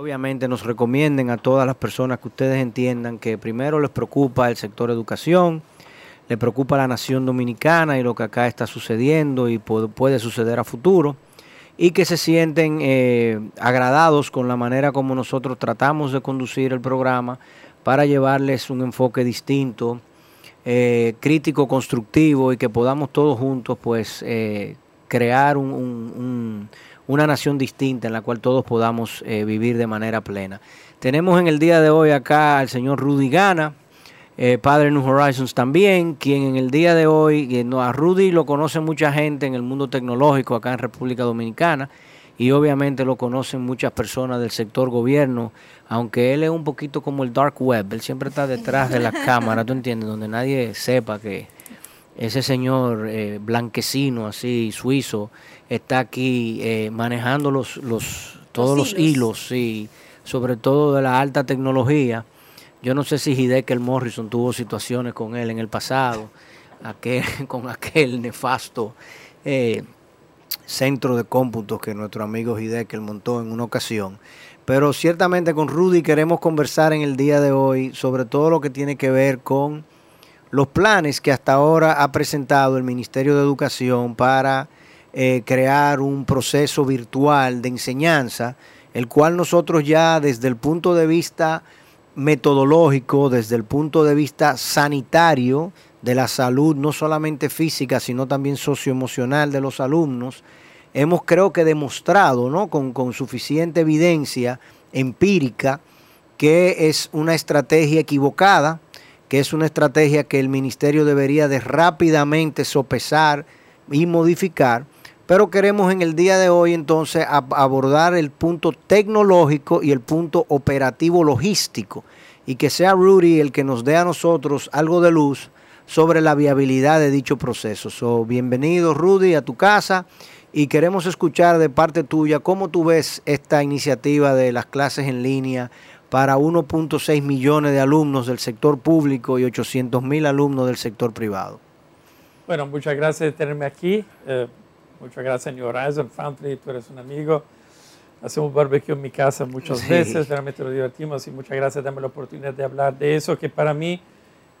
Obviamente nos recomienden a todas las personas que ustedes entiendan que primero les preocupa el sector educación, les preocupa la nación dominicana y lo que acá está sucediendo y puede suceder a futuro, y que se sienten eh, agradados con la manera como nosotros tratamos de conducir el programa para llevarles un enfoque distinto, eh, crítico, constructivo y que podamos todos juntos pues eh, crear un una nación distinta en la cual todos podamos eh, vivir de manera plena. Tenemos en el día de hoy acá al señor Rudy Gana, eh, padre de New Horizons también, quien en el día de hoy, eh, a Rudy lo conoce mucha gente en el mundo tecnológico acá en República Dominicana y obviamente lo conocen muchas personas del sector gobierno, aunque él es un poquito como el dark web, él siempre está detrás de la cámara, ¿tú entiendes? Donde nadie sepa que ese señor blanquecino así, suizo, está aquí eh, manejando los, los, todos los, hilos, y sobre todo de la alta tecnología. Yo no sé si Hideki Morrison tuvo situaciones con él en el pasado, aquel, con aquel nefasto eh, centro de cómputos que nuestro amigo Hideki montó en una ocasión. Pero ciertamente con Rudy queremos conversar en el día de hoy sobre todo lo que tiene que ver con los planes que hasta ahora ha presentado el Ministerio de Educación para eh, crear un proceso virtual de enseñanza, el cual nosotros ya desde el punto de vista metodológico, desde el punto de vista sanitario de la salud, no solamente física, sino también socioemocional de los alumnos, hemos creo que demostrado ¿no? con, con suficiente evidencia empírica que es una estrategia equivocada, que es una estrategia que el ministerio debería de rápidamente sopesar y modificar pero queremos en el día de hoy entonces abordar el punto tecnológico y el punto operativo logístico y que sea Rudy el que nos dé a nosotros algo de luz sobre la viabilidad de dicho proceso. So, bienvenido Rudy a tu casa y queremos escuchar de parte tuya cómo tú ves esta iniciativa de las clases en línea para 1.6 millones de alumnos del sector público y 800 mil alumnos del sector privado. Bueno, muchas gracias de tenerme aquí. Eh, Muchas gracias, New Horizon Foundry, tú eres un amigo. Hacemos barbecue en mi casa muchas veces, realmente lo divertimos y muchas gracias, dame la oportunidad de hablar de eso que para mí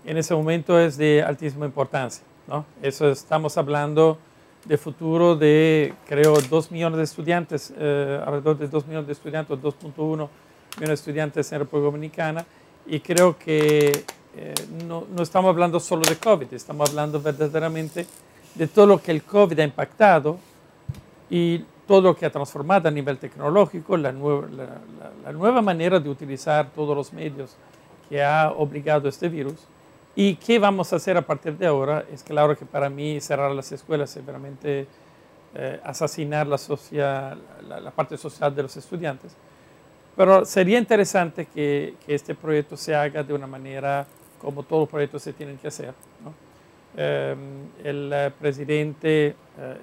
en ese momento es de altísima importancia. ¿no? Eso estamos hablando de futuro de, creo, 2 millones de estudiantes, eh, alrededor de 2 millones de estudiantes, 2.1 millones de estudiantes en República Dominicana y creo que eh, no, no estamos hablando solo de COVID, estamos hablando verdaderamente de todo lo que el COVID ha impactado y todo lo que ha transformado a nivel tecnológico, la nueva, manera de utilizar todos los medios que ha obligado este virus. ¿Y qué vamos a hacer a partir de ahora? Es claro que para mí cerrar las escuelas es realmente eh, asesinar la, parte social de los estudiantes. Pero sería interesante que, este proyecto se haga de una manera como todos los proyectos se tienen que hacer. Em, el eh, presidente, eh,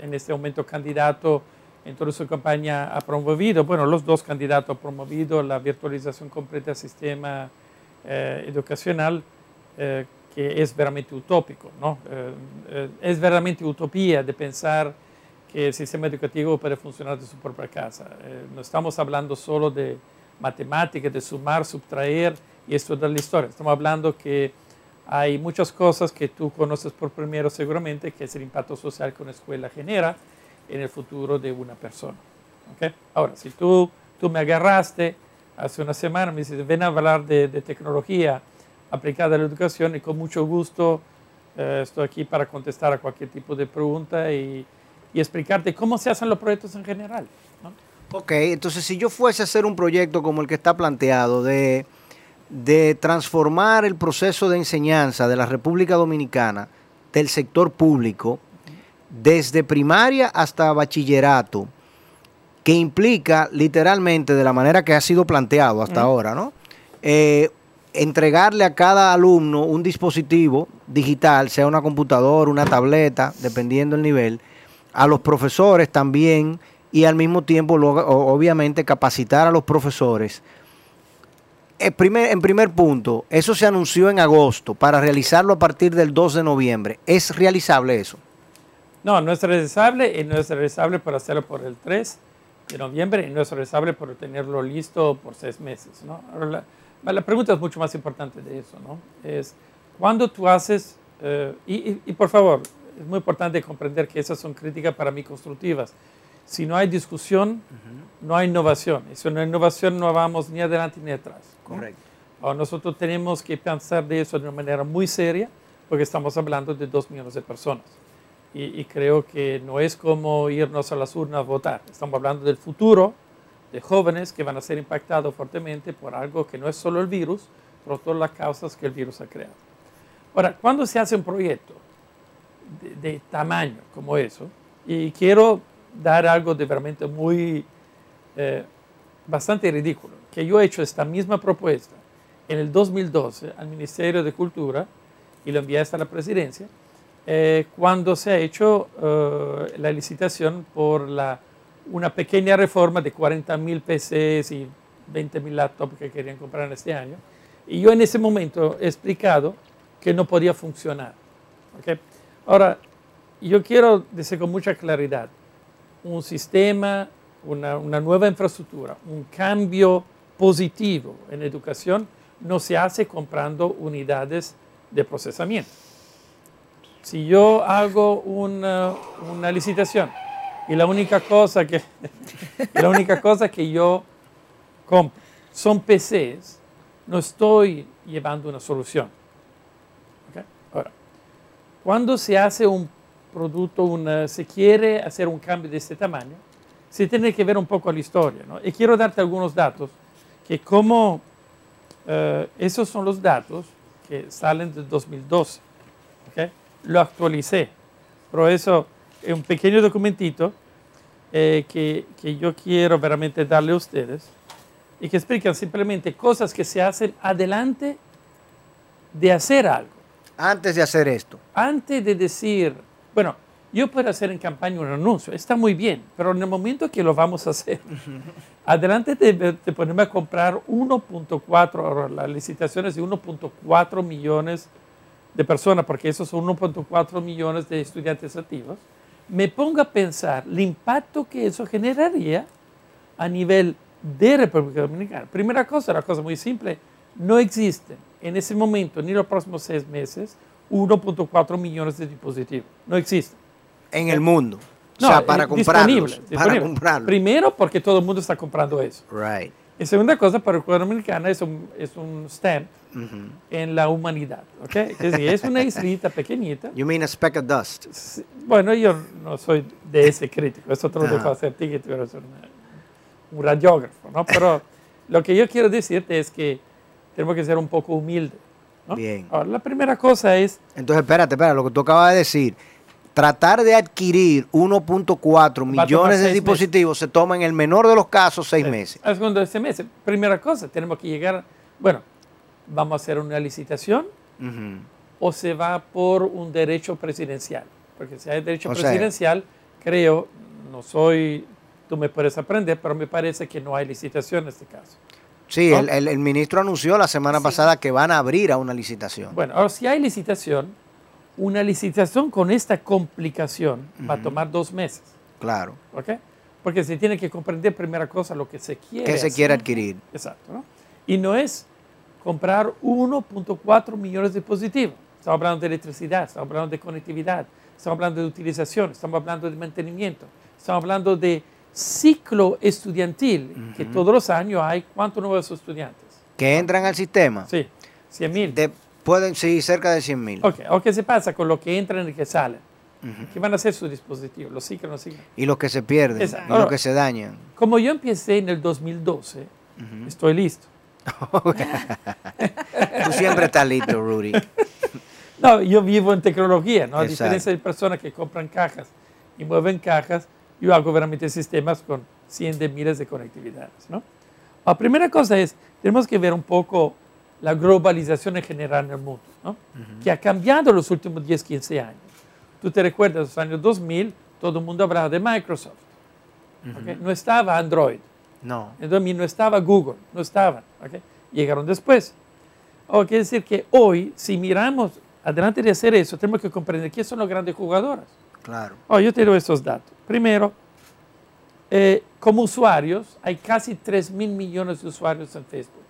en este momento candidato, en toda su campaña ha promovido, bueno, los dos candidatos han promovido la virtualización completa del sistema eh, educacional, que es veramente utópico, ¿no? es veramente utopía de pensar que el sistema educativo puede funcionar de su propia casa. no estamos hablando solo de matemáticas, de sumar, subtraer y estudiar la historia. Estamos hablando que hay muchas cosas que tú conoces por primero seguramente, que es el impacto social que una escuela genera en el futuro de una persona. ¿Okay? Ahora, si tú, tú me agarraste hace una semana, me dices, ven a hablar de, tecnología aplicada a la educación y con mucho gusto eh, estoy aquí para contestar a cualquier tipo de pregunta y, y explicarte cómo se hacen los proyectos en general. Ok, entonces si yo fuese a hacer un proyecto como el que está planteado de de transformar el proceso de enseñanza de la República Dominicana del sector público desde primaria hasta bachillerato, que implica literalmente de la manera que ha sido planteado hasta ahora, ¿no? Eh, entregarle a cada alumno un dispositivo digital, sea una computadora, una tableta, dependiendo del nivel, a los profesores también y al mismo tiempo, obviamente, capacitar a los profesores. En primer, en primer punto, eso se anunció en agosto para realizarlo a partir del 2 de noviembre. ¿Es realizable eso? No, no es realizable y no es realizable para hacerlo por el 3 de noviembre y no es realizable por tenerlo listo por seis meses. ¿no? la, pregunta es mucho más importante de eso. ¿no? Es cuando tú haces, eh, y, por favor, es muy importante comprender que esas son críticas para mí constructivas. Si no hay discusión, no hay innovación. Y si no hay innovación, no vamos ni adelante ni atrás. Correcto. nosotros tenemos que pensar de eso de una manera muy seria, porque estamos hablando de dos millones de personas. Y, creo que no es como irnos a las urnas a votar. Estamos hablando del futuro de jóvenes que van a ser impactados fuertemente por algo que no es solo el virus, pero todas las causas que el virus ha creado. Ahora, cuando se hace un proyecto de, tamaño como eso, y quiero dar algo de realmente muy, eh, bastante ridículo, que yo he hecho esta misma propuesta en el 2012 al Ministerio de Cultura y lo envié hasta la presidencia, eh, cuando se ha hecho eh, la licitación por la, una pequeña reforma de 40 mil PCs y 20 mil laptops que querían comprar en este año. Y yo en ese momento he explicado que no podía funcionar. ¿okay? Ahora, yo quiero decir con mucha claridad, un sistema, una, una nueva infraestructura, un cambio positivo en educación no se hace comprando unidades de procesamiento si yo hago una, una licitación y la única cosa que la única cosa que yo compro son PCs, no estoy llevando una solución. Ahora, cuando se hace un producto, se quiere hacer un cambio de este tamaño, se tiene que ver un poco la historia. ¿no? Y quiero darte algunos datos que como eh, esos son los datos que salen del 2012. ¿okay? lo actualicé. Pero eso es un pequeño documentito eh, que, que, yo quiero veramente darle a ustedes y que explican simplemente cosas que se hacen adelante de hacer algo. Antes de hacer esto. Antes de decir, bueno, yo puedo hacer en campaña un anuncio, está muy bien, pero en el momento que lo vamos a hacer, adelante de, de ponerme a comprar 1.4, la licitación es de 1.4 millones de personas, porque esos son 1.4 millones de estudiantes activos, me pongo a pensar el impacto que eso generaría a nivel de República Dominicana. Primera cosa, una cosa muy simple, no existen en ese momento, ni los próximos seis meses, 1.4 millones de dispositivos. No existen. En el mundo. o sea, para eh, comprarlos, para comprarlos. Primero, porque todo el mundo está comprando eso. Right. Y segunda cosa, para el República Dominicana es un, es un stamp en la humanidad. ¿okay? Es, decir, es una islita pequeñita. You mean a speck of dust? Bueno, yo no soy de ese crítico, eso te lo dejo hacer ti, que tú eres un radiógrafo, ¿no? Pero lo que yo quiero decirte es que tenemos que ser un poco humildes. ¿no? Bien. Ahora, la primera cosa es... Entonces, espérate, espérate, lo que tú acabas de decir, tratar de adquirir 1.4 millones de dispositivos se toma en el menor de los casos seis meses. Segundo, seis meses. Primera cosa, tenemos que llegar, bueno, vamos a hacer una licitación o se va por un derecho presidencial. Porque si hay derecho presidencial, creo, no soy, tú me puedes aprender, pero me parece que no hay licitación en este caso. Sí, el, ministro anunció la semana pasada que van a abrir a una licitación. Bueno, ahora si hay licitación, una licitación con esta complicación va a tomar dos meses. Claro. ¿Ok? Porque se tiene que comprender primera cosa lo que se quiere. ¿Qué se quiere adquirir? Exacto. ¿no? Y no es comprar 1.4 millones de dispositivos. Estamos hablando de electricidad, estamos hablando de conectividad, estamos hablando de utilización, estamos hablando de mantenimiento, estamos hablando de ciclo estudiantil, que todos los años hay cuántos nuevos estudiantes. ¿Que entran al sistema? Sí, 100 mil. Pueden, sí, cerca de 100 mil. Ok, o qué se pasa con lo que entran y que salen. ¿Qué van a hacer sus dispositivos? ¿Los ciclos no siguen? Y los que se pierden, y los que se dañan. Como yo empecé en el 2012, estoy listo. Tú siempre estás listo, Rudy. No, yo vivo en tecnología, ¿no? A diferencia de personas que compran cajas y mueven cajas, yo hago realmente sistemas con cientos de miles de conectividades. ¿no? La primera cosa es, tenemos que ver un poco la globalización en general en el mundo, ¿no? que ha cambiado los últimos 10, 15 años. Tú te recuerdas, en los años 2000, todo el mundo hablaba de Microsoft. No estaba Android. No. En 2000 no estaba Google, no estaban. Llegaron después. O quiere decir que hoy, si miramos adelante de hacer eso, tenemos que comprender quiénes son los grandes jugadores. Claro. Oh, yo te doy esos datos. Primero, eh, como usuarios, hay casi 3 mil millones de usuarios en Facebook.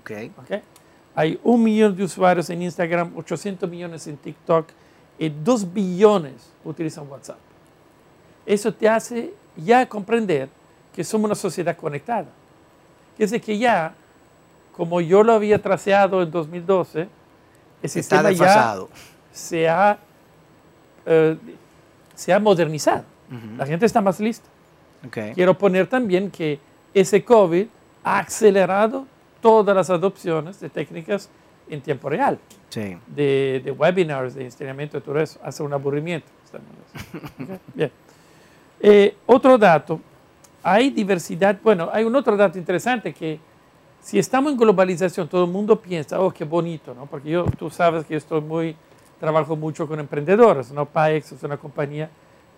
Okay. ok. Hay un millón de usuarios en Instagram, 800 millones en TikTok y 2 billones utilizan WhatsApp. Eso te hace ya comprender que somos una sociedad conectada. Es decir, que ya, como yo lo había traseado en 2012, el sistema ya se ha, eh, se ha modernizado. La gente está más lista. Quiero poner también que ese COVID ha acelerado todas las adopciones de técnicas en tiempo real. De, webinars, de entrenamiento, de todo eso. Hace un aburrimiento. Bien. Eh, otro dato, hay diversidad, bueno, hay un otro dato interesante que si estamos en globalización, todo el mundo piensa, oh, qué bonito, ¿no? Porque yo, tú sabes que yo estoy muy, trabajo mucho con emprendedores, ¿no? PAEX es una compañía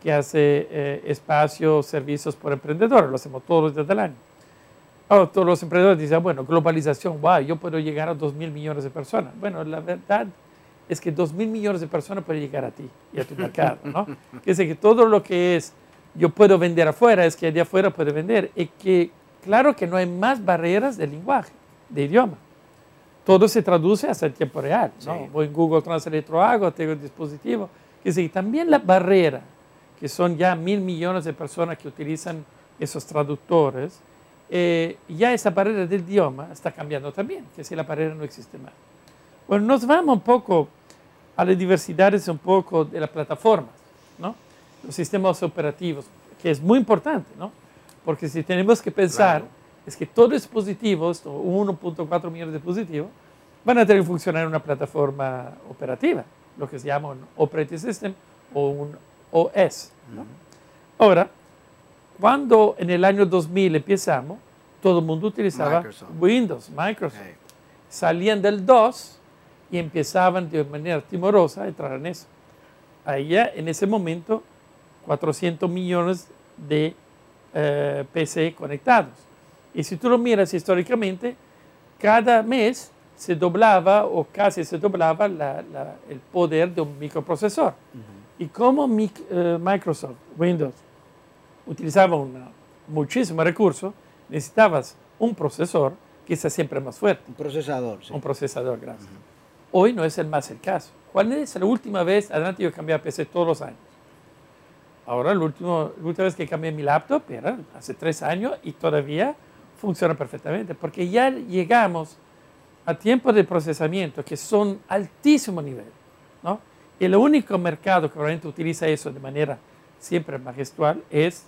que hace eh, espacios, servicios por emprendedores, lo hacemos todos desde el año. Oh, todos los emprendedores dicen, bueno, globalización, wow, yo puedo llegar a 2 mil millones de personas. Bueno, la verdad es que 2 mil millones de personas pueden llegar a ti y a tu mercado, ¿no? Es que todo lo que es yo puedo vender afuera, es que de afuera puede vender. Y que claro que no hay más barreras de lenguaje, de idioma. Todo se traduce hasta el tiempo real. ¿no? Voy en Google Translate, lo hago, tengo el dispositivo. Es decir, también la barrera, que son ya mil millones de personas que utilizan esos traductores, eh, ya esa barrera del idioma está cambiando también, que si la barrera no existe más. Bueno, nos vamos un poco a las diversidades un poco de las plataformas, ¿no? los sistemas operativos, que es muy importante, ¿no? Porque si tenemos que pensar, es que todos los dispositivos, 1.4 millones de dispositivos, van a tener que funcionar en una plataforma operativa, lo que se llama un operating system o un OS. ¿no? Ahora, cuando en el año 2000 empezamos, todo el mundo utilizaba Windows, Microsoft. Salían del DOS y empezaban de manera timorosa a entrar en eso. Ahí en ese momento 400 millones de eh, PC conectados. Y si tú lo miras históricamente, cada mes se doblaba o casi se doblaba el poder de un microprocesor. Y como eh, Microsoft, Windows, utilizaba muchísimo recurso, necesitabas un procesor que sea siempre más fuerte. Un procesador, sí. Un procesador, gracias. Hoy no es el más el caso. ¿Cuál es la última vez? Adelante yo cambié PC todos los años. Ahora, la última vez que cambié mi laptop era hace tres años y todavía funciona perfectamente, porque ya llegamos a tiempos de procesamiento que son altísimo nivel. ¿no? El único mercado que realmente utiliza eso de manera siempre majestual es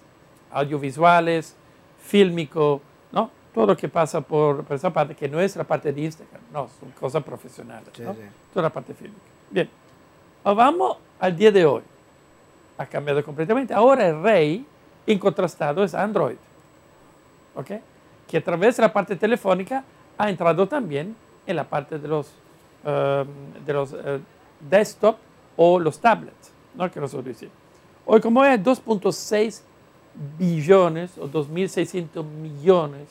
audiovisuales, fílmico, ¿no? todo lo que pasa por, esa parte, que no es la parte de Instagram, no, son cosas profesionales, toda la parte fílmica. Bien, vamos al día de hoy ha cambiado completamente. Ahora el rey incontrastado es Android, ¿ok? que a través de la parte telefónica ha entrado también en la parte de los, um, de los uh, desktop o los tablets, ¿no? que nosotros decimos. Hoy como hay 2.6 billones o 2.600 millones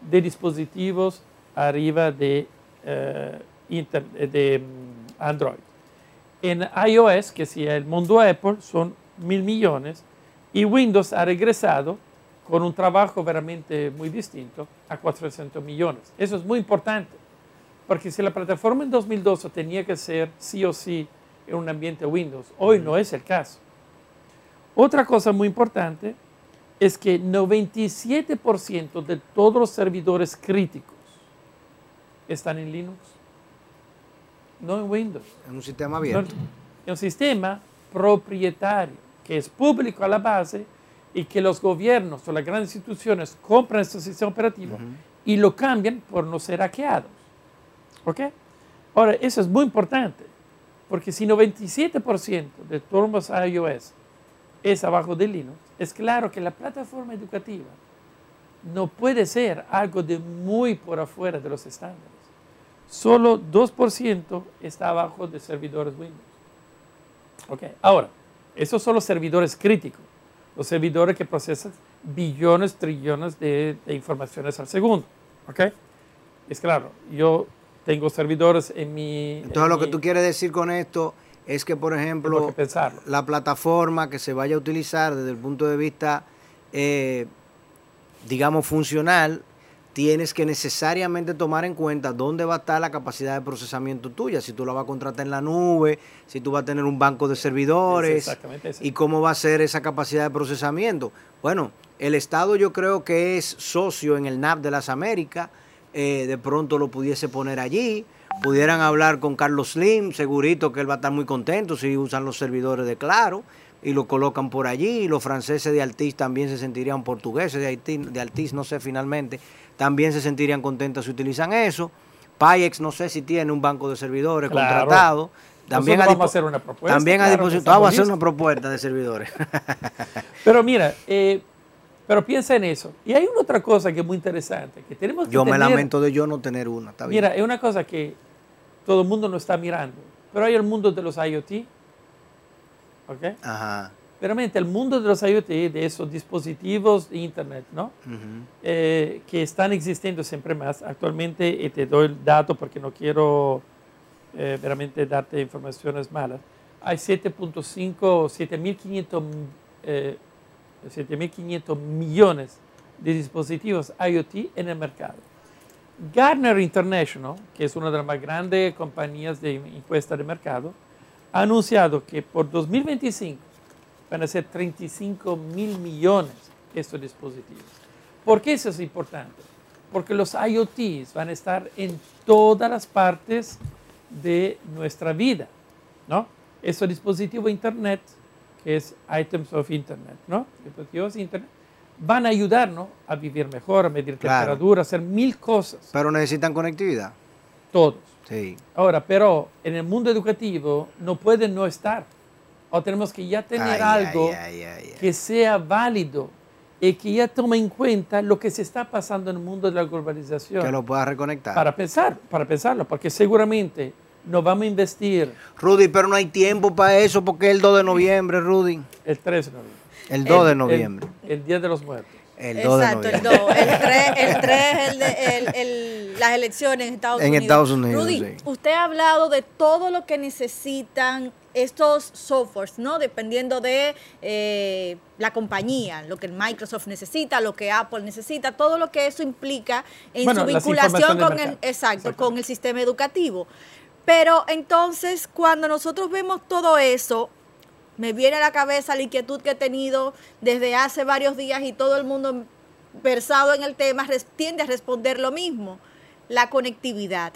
de dispositivos arriba de, uh, de um, Android. En iOS, que es el mundo Apple, son mil millones y Windows ha regresado con un trabajo realmente muy distinto a 400 millones. Eso es muy importante, porque si la plataforma en 2012 tenía que ser sí o sí en un ambiente Windows, hoy no es el caso. Otra cosa muy importante es que 97% de todos los servidores críticos están en Linux, no en Windows. En un sistema abierto. en un sistema propietario que es público a la base y que los gobiernos o las grandes instituciones compran este sistema operativo y lo cambian por no ser hackeados. ¿Ok? Ahora, eso es muy importante, porque si 97% de todos los iOS es abajo de Linux, es claro que la plataforma educativa no puede ser algo de muy por afuera de los estándares. Solo 2% está abajo de servidores Windows. Okay. Ahora, esos son los servidores críticos, los servidores que procesan billones, trillones de, informaciones al segundo. ¿okay? Es claro, yo tengo servidores en mi... Entonces lo que tú quieres decir con esto es que, por ejemplo, la plataforma que se vaya a utilizar desde el punto de vista, eh, digamos, funcional, tienes que necesariamente tomar en cuenta dónde va a estar la capacidad de procesamiento tuya, si tú la vas a contratar en la nube, si tú vas a tener un banco de servidores y cómo va a ser esa capacidad de procesamiento. Bueno, el Estado yo creo que es socio en el NAP de las Américas, eh, de pronto lo pudiese poner allí, pudieran hablar con Carlos Slim, segurito que él va a estar muy contento si usan los servidores de Claro y lo colocan por allí, los franceses de Altis también se sentirían portugueses de, Haití, de no sé finalmente, también se sentirían contentos si utilizan eso. Payex no sé si tiene un banco de servidores contratado. También vamos a hacer una propuesta. También a disposición. Vamos a hacer una propuesta de servidores. Pero mira, eh, pero piensa en eso. Y hay una otra cosa que es muy interesante, que tenemos que Yo me lamento de yo no tener una. Mira, es una cosa que todo el mundo no está mirando, pero hay el mundo de los IoT. ¿Ok? Ajá realmente el mundo de los IoT, de esos dispositivos de Internet, ¿no? Eh, que están existiendo siempre más. Actualmente, y te doy el dato porque no quiero eh, realmente darte informaciones malas, hay 7.5 o 7.500 7.500 millones de dispositivos IoT en el mercado. Gartner International, que es una de las más grandes compañías de encuesta de mercado, ha anunciado que por 2025 van a ser 35 mil millones estos dispositivos. ¿Por qué eso es importante? Porque los IoTs van a estar en todas las partes de nuestra vida, ¿no? Estos dispositivos Internet, que es Items of Internet, ¿no? Dispositivos Internet, van a ayudarnos a vivir mejor, a medir temperatura, a hacer mil cosas. Pero necesitan conectividad. Todos. Sí. Ahora, pero en el mundo educativo no pueden no estar o tenemos que ya tener algo que sea válido y que ya tome en cuenta lo que se está pasando en el mundo de la globalización. Que lo pueda reconectar. Para pensar, para pensarlo, porque seguramente nos vamos a investir. Rudy, pero no hay tiempo para eso porque es el 2 de noviembre, Rudy. El 3 de noviembre. El 2 de noviembre. El, Día de los Muertos. El 2 Exacto, el 2. El 3, el 3 el de, el, las elecciones en Estados Unidos. En Estados Unidos. Rudy, usted ha hablado de todo lo que necesitan estos softwares, ¿no? Dependiendo de eh, la compañía, lo que Microsoft necesita, lo que Apple necesita, todo lo que eso implica en su vinculación con el, exacto, con el sistema educativo. Pero entonces, cuando nosotros vemos todo eso, me viene a la cabeza la inquietud que he tenido desde hace varios días y todo el mundo versado en el tema tiende a responder lo mismo, la conectividad.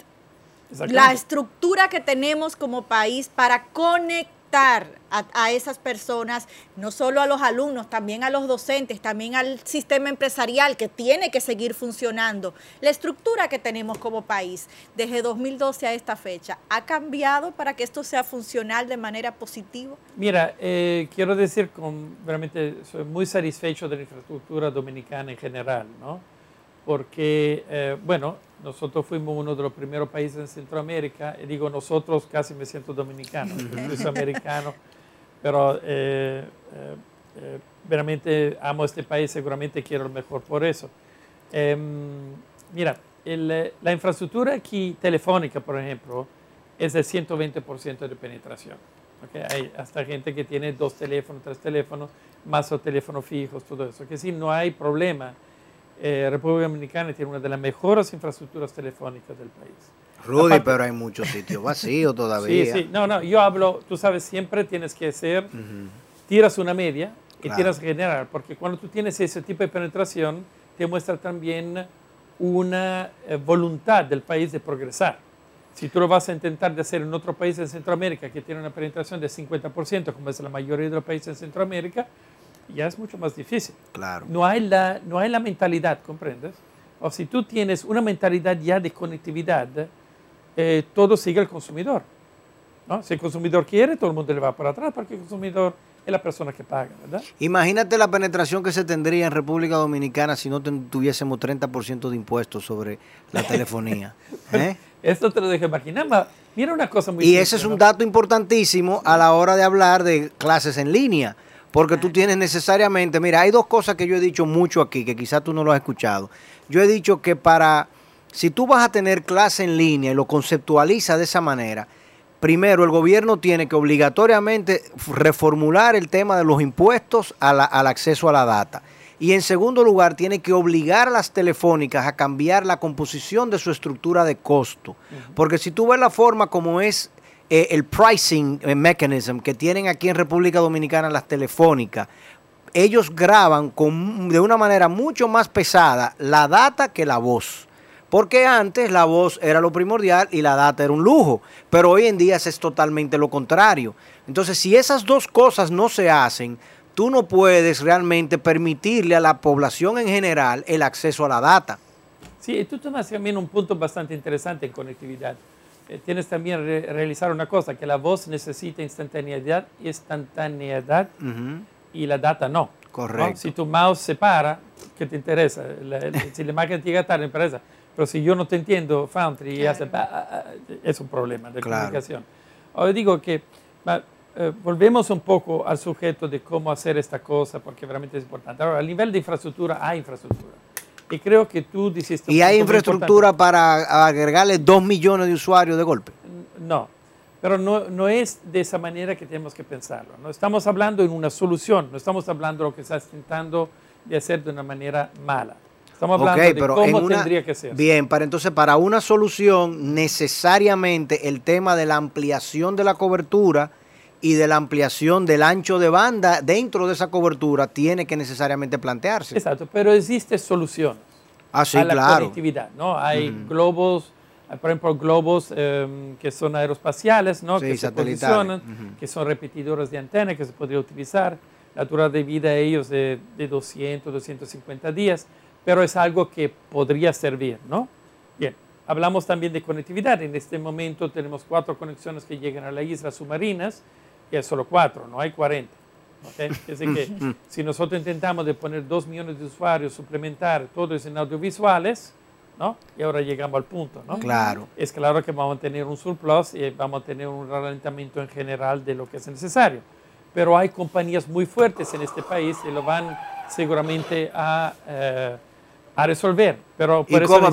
La estructura que tenemos como país para conectar a, esas personas, no solo a los alumnos, también a los docentes, también al sistema empresarial que tiene que seguir funcionando. La estructura que tenemos como país desde 2012 a esta fecha, ¿ha cambiado para que esto sea funcional de manera positiva? Mira, eh, quiero decir, con, realmente soy muy satisfecho de la infraestructura dominicana en general, ¿no? Porque, eh, bueno, nosotros fuimos uno de los primeros países en Centroamérica, y digo nosotros, casi me siento dominicano, soy americano, pero eh, eh, eh, realmente amo este país, seguramente quiero lo mejor por eso. Em, mira, la infraestructura aquí telefónica, por ejemplo, es de 120% de penetración. Okay? Hay hasta gente que tiene dos teléfonos, tres teléfonos, más los teléfonos fijos, todo eso. Que sí, no hay problema eh, República Dominicana tiene una de las mejores infraestructuras telefónicas del país. Rudy, pero hay muchos sitios vacíos todavía. Sí, sí, no, no, yo hablo, tú sabes, siempre tienes que hacer, tiras una media y tiras general, porque cuando tú tienes ese tipo de penetración, te muestra también una eh, voluntad del país de progresar. Si tú lo vas a intentar de hacer en otro país en Centroamérica que tiene una penetración de 50%, como es la mayoría de los países en Centroamérica, ya es mucho más difícil. Claro. No hay la, no hay la mentalidad, ¿comprendes? O si tú tienes una mentalidad ya de conectividad, eh, todo sigue al consumidor. ¿no? Si el consumidor quiere, todo el mundo le va para atrás porque el consumidor es la persona que paga, ¿verdad? Imagínate la penetración que se tendría en República Dominicana si no tuviésemos 30% de impuestos sobre la telefonía. ¿eh? Esto te lo dejo imaginar. Mira una cosa muy Y ese es un dato importantísimo a la hora de hablar de clases en línea. Porque tú tienes necesariamente, mira, hay dos cosas que yo he dicho mucho aquí, que quizás tú no lo has escuchado. Yo he dicho que para, si tú vas a tener clase en línea y lo conceptualiza de esa manera, primero el gobierno tiene que obligatoriamente reformular el tema de los impuestos al acceso a la data. Y en segundo lugar, tiene que obligar a las telefónicas a cambiar la composición de su estructura de costo. Porque si tú ves la forma como es eh, el pricing mechanism que tienen aquí en República Dominicana las telefónicas, ellos graban con, de una manera mucho más pesada la data que la voz. Porque antes la voz era lo primordial y la data era un lujo, pero hoy en día es totalmente lo contrario. Entonces, si esas dos cosas no se hacen, tú no puedes realmente permitirle a la población en general el acceso a la data. Sí, tú tomas también un punto bastante interesante en conectividad. Eh, tienes también que realizar una cosa, que la voz necesita instantaneidad, instantaneidad y la data no. Correcto. Si tu mouse se para, ¿qué te interesa? si la máquina llega tarde, interesa. Pero si yo no te entiendo, Foundry, hace, es un problema de comunicación. Ahora digo que eh, volvemos un poco al sujeto de cómo hacer esta cosa, porque realmente es importante. Ahora, a nivel de infraestructura, hay infraestructura. Y creo que tú dijiste... ¿Y hay infraestructura para agregarle dos millones de usuarios de golpe? No, pero no, no, es de esa manera que tenemos que pensarlo. No estamos hablando en una solución, no estamos hablando de lo que estás intentando de hacer de una manera mala. Estamos hablando de cómo tendría que ser. Bien, para entonces para una solución necesariamente el tema de la ampliación de la cobertura y de la ampliación del ancho de banda dentro de esa cobertura tiene que necesariamente plantearse. Exacto, pero existe soluciones ah, sí, a la claro. conectividad, ¿no? Hay globos, por ejemplo, globos em, que son aeroespaciales, ¿no? que se posicionan, que son repetidores de antena que se podría utilizar. La duración de vida de ellos es de, de 200, 250 días, pero es algo que podría servir, ¿no? Bien, hablamos también de conectividad. En este momento tenemos cuatro conexiones que llegan a las islas submarinas que es solo cuatro, no hay 40. ¿okay? Es decir, que si nosotros intentamos de poner dos millones de usuarios, suplementar todos en audiovisuales, ¿no? Y ahora llegamos al punto, ¿no? Claro. Es claro que vamos a tener un surplus y vamos a tener un ralentamiento en general de lo que es necesario. Pero hay compañías muy fuertes en este país y lo van seguramente a... Eh, a resolver. Pero por ¿Y, cómo,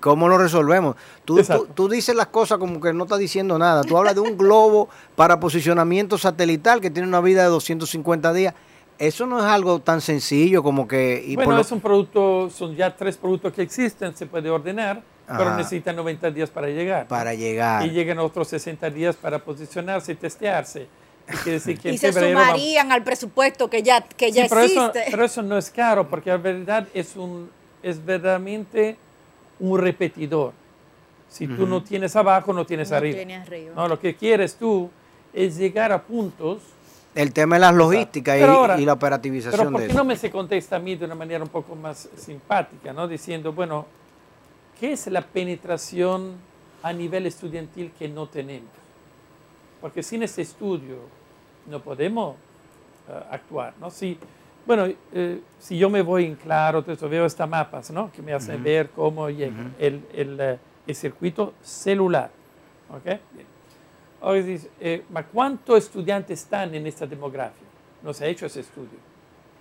cómo, lo resolvemos? Tú, tú, dices las cosas como que no estás diciendo nada. Tú hablas de un globo para posicionamiento satelital que tiene una vida de 250 días. Eso no es algo tan sencillo como que... bueno, es un producto, son ya tres productos que existen, se puede ordenar, pero necesitan 90 días para llegar. Para llegar. Y llegan otros 60 días para posicionarse y testearse. Y, se sumarían al presupuesto que ya, que ya pero existe. Eso, pero eso no es caro, porque la verdad es, un, es verdaderamente un repetidor. Si tú no tienes abajo, no tienes arriba. No, lo que quieres tú es llegar a puntos. El tema es la logística y, y, la operativización pero ¿por qué no me se contesta a mí de una manera un poco más simpática, ¿no? diciendo, bueno, ¿qué es la penetración a nivel estudiantil que no tenemos? Porque sin este estudio no podemos eh, actuar, ¿no? Si, bueno, eh, si yo me voy en claro, entonces veo estas mapas, ¿no? Que me hacen ver cómo llega el, el, eh, el, circuito celular, ¿ok? Bien. Ahora dice, ¿cuántos estudiantes están en esta demografía? No se ha hecho ese estudio.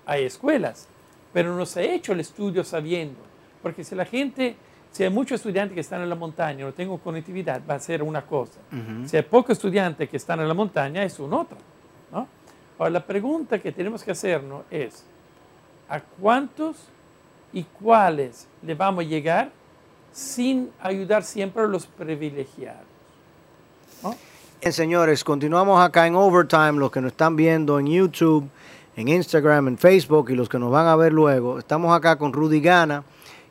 Hay escuelas, pero no se ha hecho el estudio sabiendo, porque si la gente si hay muchos estudiantes que están en la montaña, no tengo conectividad, va a ser una cosa. Si hay pocos estudiantes que están en la montaña, es una otra. ¿no? Ahora, la pregunta que tenemos que hacernos es, ¿a cuántos y cuáles le vamos a llegar sin ayudar siempre a los privilegiados? Bien, señores, continuamos acá en Overtime, los que nos están viendo en YouTube, en Instagram, en Facebook y los que nos van a ver luego. Estamos acá con Rudy Gana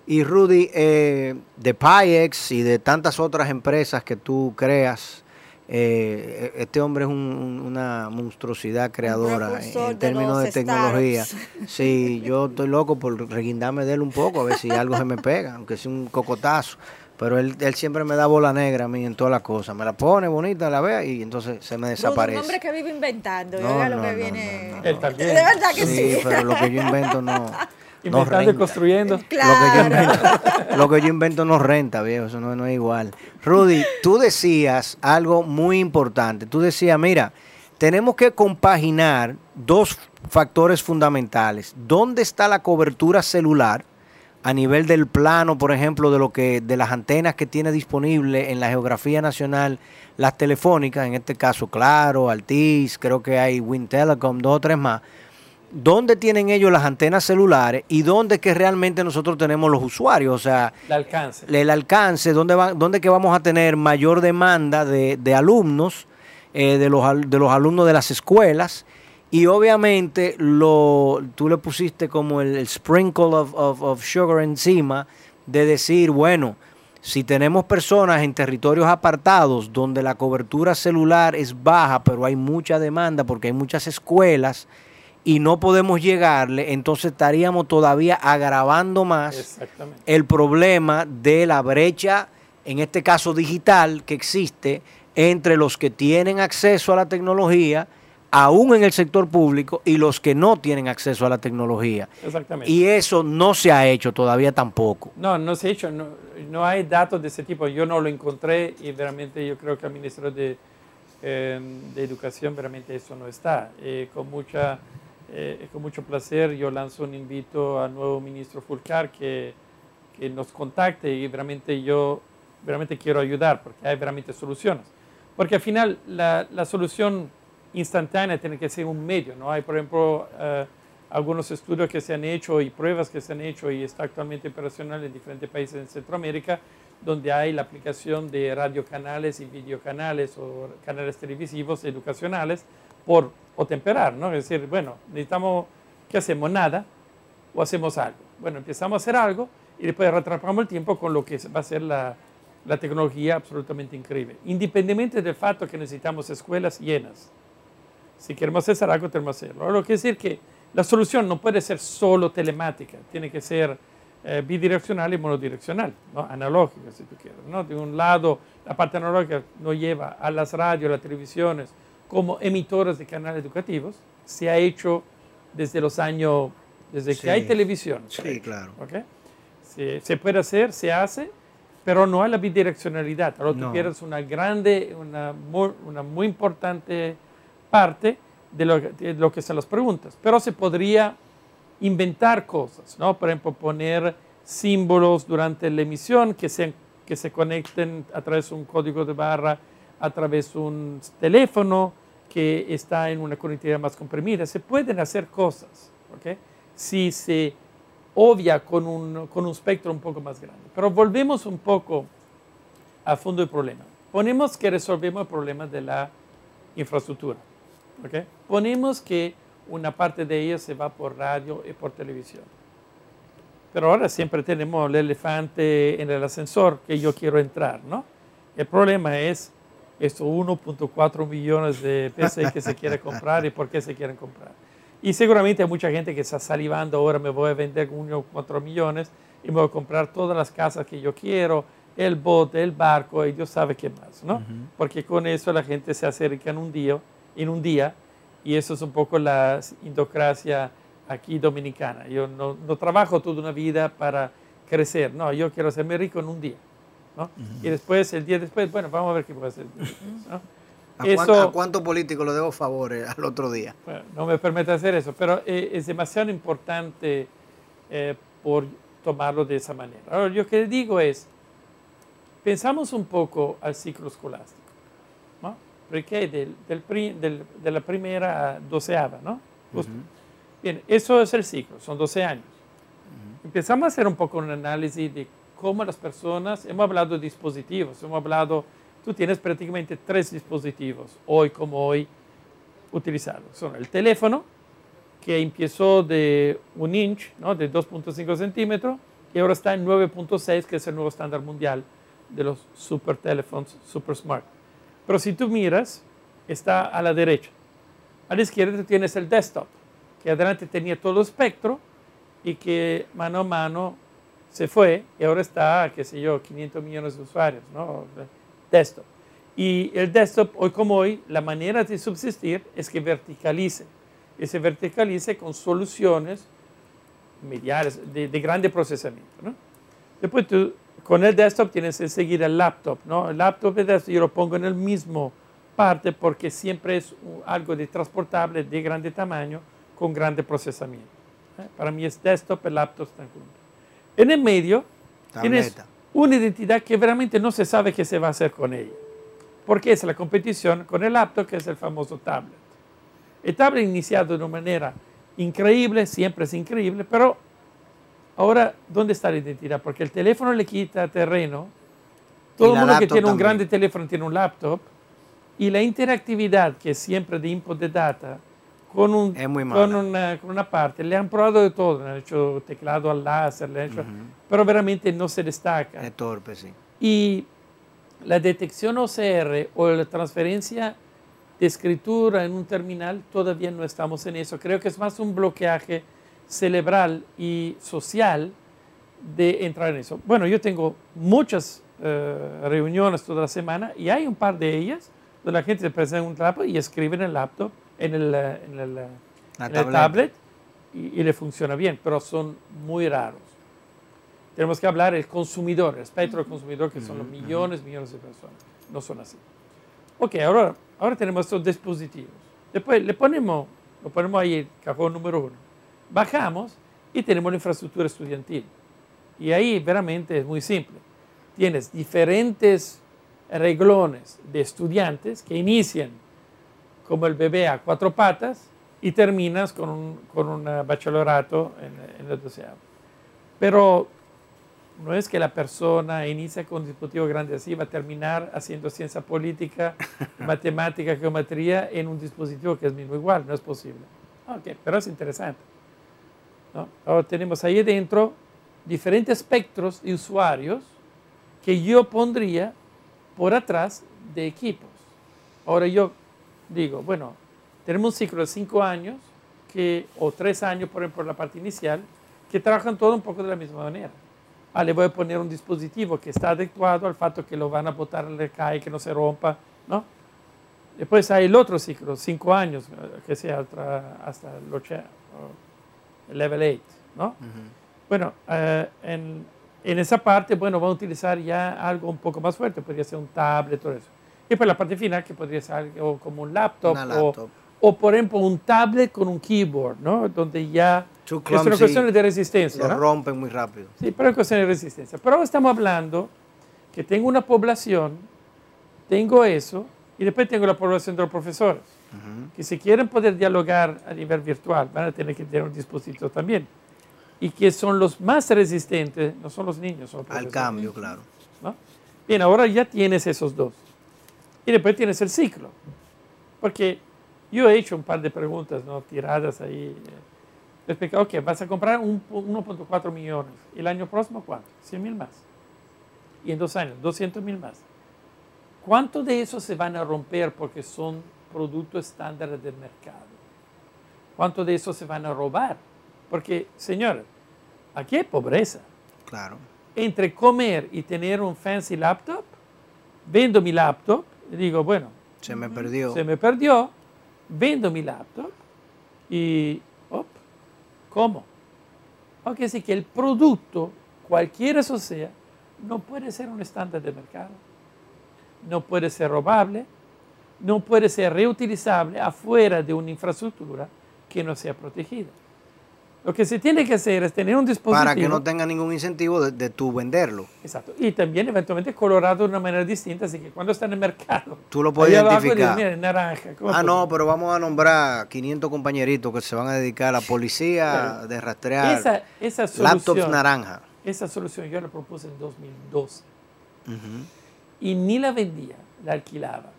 y Rudy, eh, de Payex y de tantas otras empresas que tú creas, eh, este hombre es una monstruosidad creadora en términos de, tecnología. Sí, yo estoy loco por reguindarme de él un poco, a ver si algo se me pega, aunque sea un cocotazo. Pero él, él siempre me da bola negra a mí en todas las cosas. Me la pone bonita, la vea y entonces se me desaparece. un hombre que vive inventando. y No, oiga lo no, que no, viene. no, no. Él también. De verdad que sí. Sí, pero lo que yo invento no. no y renta. construyendo. Lo que, yo Claro. invento, lo que yo invento no renta, viejo, eso no, no es igual. Rudy, tú decías algo muy importante. Tú decías, mira, tenemos que compaginar dos factores fundamentales. ¿Dónde está la cobertura celular a nivel del plano, por ejemplo, de lo que de las antenas que tiene disponible en la geografía nacional las telefónicas, en este caso Claro, Altiz, creo que hay Win Telecom, dos o tres más. ¿Dónde tienen ellos las antenas celulares y dónde que realmente nosotros tenemos los usuarios? O sea, El alcance. el alcance, dónde, va, dónde que vamos a tener mayor demanda de, de alumnos, eh, de, los, de los alumnos de las escuelas. Y obviamente lo, tú le pusiste como el, el sprinkle of, of- of sugar encima de decir, bueno, si tenemos personas en territorios apartados donde la cobertura celular es baja, pero hay mucha demanda porque hay muchas escuelas y no podemos llegarle, entonces estaríamos todavía agravando más el problema de la brecha, en este caso digital, que existe entre los que tienen acceso a la tecnología, aún en el sector público, y los que no tienen acceso a la tecnología. Exactamente. Y eso no se ha hecho todavía tampoco. No, no se ha hecho, no, no hay datos de ese tipo. Yo no lo encontré y realmente yo creo que el Ministerio de, eh, de Educación realmente eso no está. Eh, con, mucha, eh, con mucho placer yo lanzo un invito al nuevo ministro Fulcar que, que nos contacte y realmente yo realmente quiero ayudar porque hay realmente soluciones. Porque al final la, la solución instantánea tiene que ser un medio, ¿no? Hay, por ejemplo, eh, algunos estudios que se han hecho y pruebas que se han hecho y está actualmente operacional en diferentes países en Centroamérica, donde hay la aplicación de radiocanales y videocanales o canales televisivos educacionales por o temperar, ¿no? Es decir, bueno, necesitamos, ¿qué hacemos? Nada o hacemos algo. Bueno, empezamos a hacer algo y después retrapamos el tiempo con lo que va a ser la, la tecnología absolutamente increíble. Independientemente del facto que necesitamos escuelas llenas. Si queremos hacer algo, tenemos que hacerlo. Lo que decir que la solución no puede ser solo telemática, tiene que ser eh, bidireccional y monodireccional, ¿no? analógica, si tú quieres. ¿no? De un lado, la parte analógica nos lleva a las radios, las televisiones, como emitoras de canales educativos. Se ha hecho desde los años, desde Sí. que hay televisión. Sí, claro. Se, se puede hacer, se hace, pero no hay la bidireccionalidad. Ahora tú No. pierdes una grande, una muy, una muy importante parte de lo, de lo que son las preguntas. Pero se podría inventar cosas, ¿no? Por ejemplo, poner símbolos durante la emisión que se, que se conecten a través de un código de barra, a través de un teléfono que está en una conectividad más comprimida. Se pueden hacer cosas, ¿ok? Si se obvia con un, con un espectro un poco más grande. Pero volvemos un poco al fondo del problema. Ponemos que resolvemos el problema de la infraestructura. ¿ok? Ponemos que una parte de ella se va por radio y por televisión. Pero ahora siempre tenemos el elefante en el ascensor que yo quiero entrar, ¿no? El problema es estos 1.4 millones de PC que se quiere comprar y por qué se quieren comprar. Y seguramente hay mucha gente que está salivando, ahora me voy a vender 1.4 millones y me voy a comprar todas las casas que yo quiero, el bote, el barco y Dios sabe qué más, ¿no? Porque con eso la gente se acerca en un día, en un día y eso es un poco la indocracia aquí dominicana. Yo no, no trabajo toda una vida para crecer, no, yo quiero hacerme rico en un día. ¿No? Y después, el día después, bueno, vamos a ver qué puedo hacer. ¿no? ¿A, Eso- a cuántos políticos le debo favores al otro día? Bueno, no me permite hacer eso, pero eh, es demasiado importante eh, por tomarlo de esa manera. Ahora, yo que digo es, pensamos un poco al ciclo escolástico, ¿no? Porque del, del pri- del- de la primera a doceava, ¿no? Justo. Bien, eso es el ciclo, son 12 años. Empezamos a hacer un poco un análisis de cómo las personas, hemos hablado de dispositivos, hemos hablado, tú tienes prácticamente tres dispositivos, hoy como hoy, utilizados. Son el teléfono, que empezó de un inch, ¿no? de 2.5 centímetros, y ahora está en 9.6, que es el nuevo estándar mundial de los super teléfonos, super smart. Pero si tú miras, está a la derecha. A la izquierda tienes el desktop, que adelante tenía todo el espectro y que mano a mano se fue y ahora está, qué sé yo, 500 millones de usuarios, ¿no? Desktop. Y el desktop, hoy como hoy, la manera de subsistir es que verticalice. Y se verticalice con soluciones mediales, de, de grande procesamiento, ¿no? Después tú, con el desktop tienes que seguir el laptop, ¿no? El laptop yo lo pongo en el mismo parte porque siempre es algo de transportable de grande tamaño con grande procesamiento. ¿eh? Para mí es desktop, el laptop están juntos. En el medio tienes una identidad que realmente no se sabe qué se va a hacer con ella, porque es la competición con el laptop, que es el famoso tablet. El tablet iniciado de una manera increíble, siempre es increíble, pero ahora, ¿dónde está la identidad? Porque el teléfono le quita terreno, todo el mundo que tiene un grande teléfono tiene un laptop, y la interactividad, que es siempre de input de data, con, un, con, una, con, una, parte. Le han probado de todo, le han hecho teclado al láser, le han hecho, pero realmente no se destaca. Es torpe, sí. Y la detección OCR o la transferencia de escritura en un terminal, todavía no estamos en eso. Creo que es más un bloqueaje cerebral y social de entrar en eso. Bueno, yo tengo muchas eh, reuniones toda la semana y hay un par de ellas donde la gente se presenta un laptop y escribe en el laptop en el, eh, en el, eh, tablet, y, le funciona bien, pero son muy raros. Tenemos que hablar del consumidor, el espectro del consumidor, que son los millones, millones de personas. No son así. Ok, ahora, ahora tenemos estos dispositivos. Después le ponemos, lo ponemos ahí el cajón número uno. Bajamos y tenemos la infraestructura estudiantil. Y ahí veramente es muy simple. Tienes diferentes reglones de estudiantes que inician como el bebé a cuatro patas y terminas con un, con un bachillerato en, en el doceavo. Pero no es que la persona inicia con un dispositivo grande así, va a terminar haciendo ciencia política, matemática, geometría en un dispositivo que es mismo igual, no es posible. Ok, pero es interesante. ¿no? Ahora tenemos ahí dentro diferentes espectros de usuarios que yo pondría por atrás de equipos. Ahora yo digo, bueno, tenemos un ciclo de cinco años que, o tres años, por ejemplo, la parte inicial, que trabajan todo un poco de la misma manera. Ah, le voy a poner un dispositivo que está adecuado al fato que lo van a botar, le cae, que no se rompa, ¿no? Después hay el otro ciclo, cinco años, eh, que sea hasta, el, level 8, ¿no? Bueno, eh, en, en, esa parte, bueno, va a utilizar ya algo un poco más fuerte, podría ser un tablet, todo eso. Y pues la parte final, que podría ser algo como un laptop, O, por ejemplo un tablet con un keyboard, ¿no? Donde ya es una cuestión de resistencia. Lo rompen muy rápido. Sí, pero es cuestión de resistencia. Pero ahora estamos hablando que tengo una población, tengo eso, y después tengo la población de los profesores, que si quieren poder dialogar a nivel virtual, van a tener que tener un dispositivo también. Y que son los más resistentes, no son los niños, son Al cambio, claro. ¿no? Bien, ahora ya tienes esos dos. Y después tienes el ciclo. Porque yo he hecho un par de preguntas ¿no? tiradas ahí. Respecto, ok, vas a comprar 1.4 millones. ¿Y el año próximo cuánto? 100 mil más. Y en dos años, 200 mil más. ¿Cuánto de eso se van a romper porque son productos estándares del mercado? ¿Cuánto de eso se van a robar? Porque, señor, aquí hay pobreza. Claro. Entre comer y tener un fancy laptop, vendo mi laptop digo, bueno. Se me perdió. Se me perdió, vendo mi laptop y, op, ¿cómo? Aunque sí que el producto, cualquiera eso sea, no puede ser un estándar de mercado. No puede ser robable, no puede ser reutilizable afuera de una infraestructura que no sea protegida. Lo que se tiene que hacer es tener un dispositivo. Para que no tenga ningún incentivo de, de tú venderlo. Exacto. Y también eventualmente colorado de una manera distinta, así que cuando está en el mercado. Tú lo puedes identificar. mira, naranja. Ah, no, pero vamos a nombrar 500 compañeritos que se van a dedicar a la policía de rastrear esa, esa solución, laptops naranja. Esa solución yo la propuse en 2012. Y ni la vendía, la alquilaba.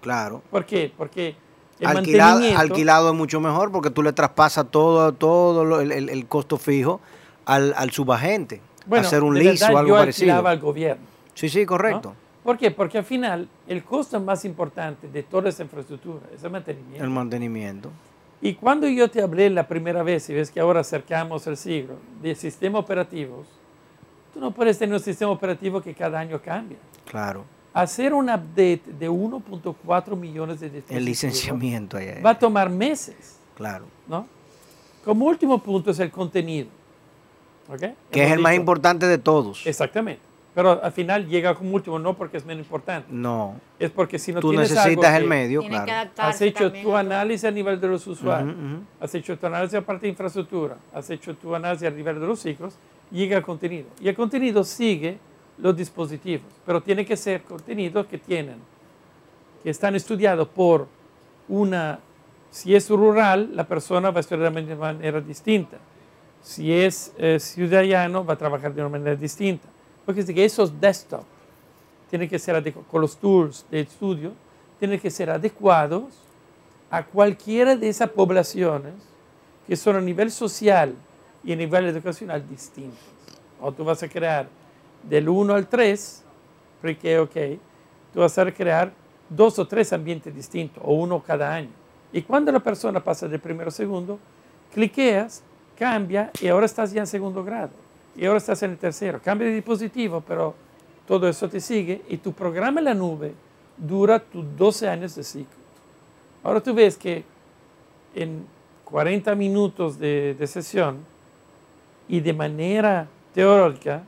Claro. ¿Por qué? Porque alquilado, alquilado es mucho mejor porque tú le traspasas todo, todo el, el, costo fijo al, al subagente. hacer un liso o algo yo parecido. al gobierno. Sí, sí, correcto. ¿Por qué? Porque al final el costo más importante de toda esa infraestructura es el mantenimiento. El mantenimiento. Y cuando yo te hablé la primera vez, y ves que ahora acercamos el siglo, de sistemas operativos, tú no puedes tener un sistema operativo que cada año cambia. Claro. Hacer un update de 1.4 millones de dispositivos El licenciamiento ahí. va a tomar meses, Claro. ¿no? Como último punto es el contenido. ¿ok? Que es el más importante de todos. Exactamente. Pero al final llega como último, no porque es menos importante, No. es porque si no Tú tienes algo necesitas el que medio, que claro. adaptarse Has hecho tu análisis a nivel de los usuarios, Ujú, ujú. has hecho tu análisis a parte de infraestructura, has hecho tu análisis a nivel de los ciclos, llega el contenido. Y el contenido sigue los dispositivos, pero tiene que ser contenidos que tienen, que están estudiados por una, si es rural, la persona va a estudiar de una manera distinta. Si es eh, ciudadano, va a trabajar de una manera distinta. Porque es que esos desktop tienen que ser adecu- con los tools de estudio, tienen que ser adecuados a cualquiera de esas poblaciones que son a nivel social y a nivel educacional distintos. O tú vas a crear del 1 al 3, porque, ok, tú vas a crear dos o tres ambientes distintos, o uno cada año. Y cuando la persona pasa del primero al segundo, cliqueas, cambia y ahora estás ya en segundo grado. Y ahora estás en el tercero. Cambia de dispositivo, pero todo eso te sigue y tu programa en la nube dura tus 12 años de ciclo. Ahora tú ves que en 40 minutos de, de sesión y de manera teórica,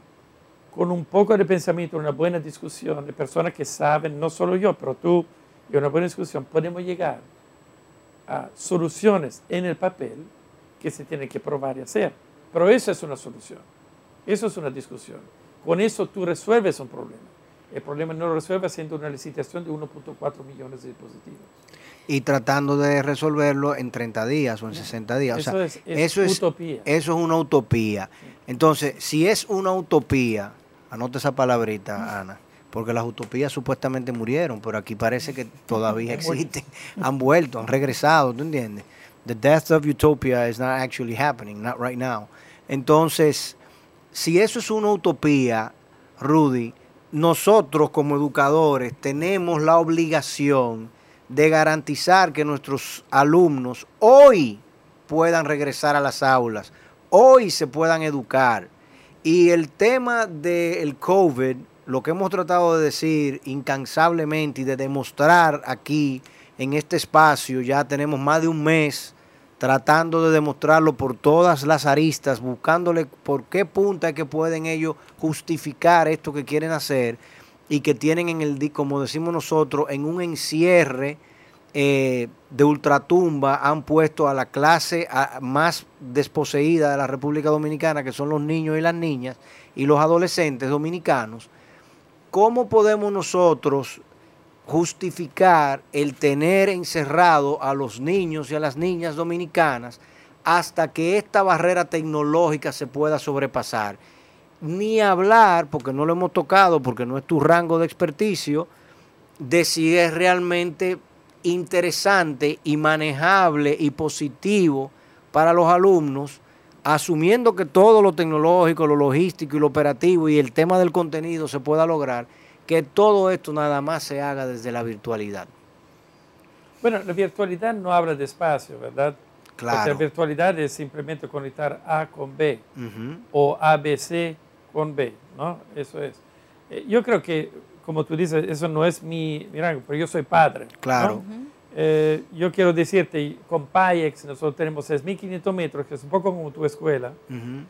con un poco de pensamiento, una buena discusión de personas que saben, no solo yo, pero tú, y una buena discusión, podemos llegar a soluciones en el papel que se tienen que probar y hacer. Pero eso es una solución, eso es una discusión. Con eso tú resuelves un problema. El problema no lo resuelve haciendo una licitación de 1.4 millones de dispositivos. Y tratando de resolverlo en 30 días o en 60 días. O Eso sea, es- es eso es utopía. Eso es una utopía. Entonces, si es una utopía, anote esa palabrita, Ana, porque las utopías supuestamente murieron, pero aquí parece que todavía existen. Han vuelto, han regresado, ¿tú entiendes? The death of utopia is not actually happening, not right now. Entonces, si eso es una utopía, Rudy, nosotros como educadores tenemos la obligación de garantizar que nuestros alumnos hoy puedan regresar a las aulas, hoy se puedan educar. Y el tema del COVID, lo que hemos tratado de decir incansablemente y de demostrar aquí en este espacio, ya tenemos más de un mes tratando de demostrarlo por todas las aristas, buscándole por qué punta es que pueden ellos justificar esto que quieren hacer y que tienen en el, como decimos nosotros, en un encierre eh, de ultratumba, han puesto a la clase más desposeída de la República Dominicana, que son los niños y las niñas y los adolescentes dominicanos. ¿Cómo podemos nosotros justificar el tener encerrado a los niños y a las niñas dominicanas hasta que esta barrera tecnológica se pueda sobrepasar? Ni hablar, porque no lo hemos tocado, porque no es tu rango de experticio, de si es realmente interesante y manejable y positivo para los alumnos, asumiendo que todo lo tecnológico, lo logístico y lo operativo y el tema del contenido se pueda lograr, que todo esto nada más se haga desde la virtualidad. Bueno, la virtualidad no habla de espacio, ¿verdad? Porque la Claro. virtualidad es simplemente conectar A con B Ujú. o ABC con B, ¿no? Eso es. Eh, yo creo que, como tú dices, eso no es mi, mi rango, pero yo soy padre. ¿no? Claro. Eh, yo quiero decirte, con PAIEX nosotros tenemos 6.500 metros, que es un poco como tu escuela, Ujú.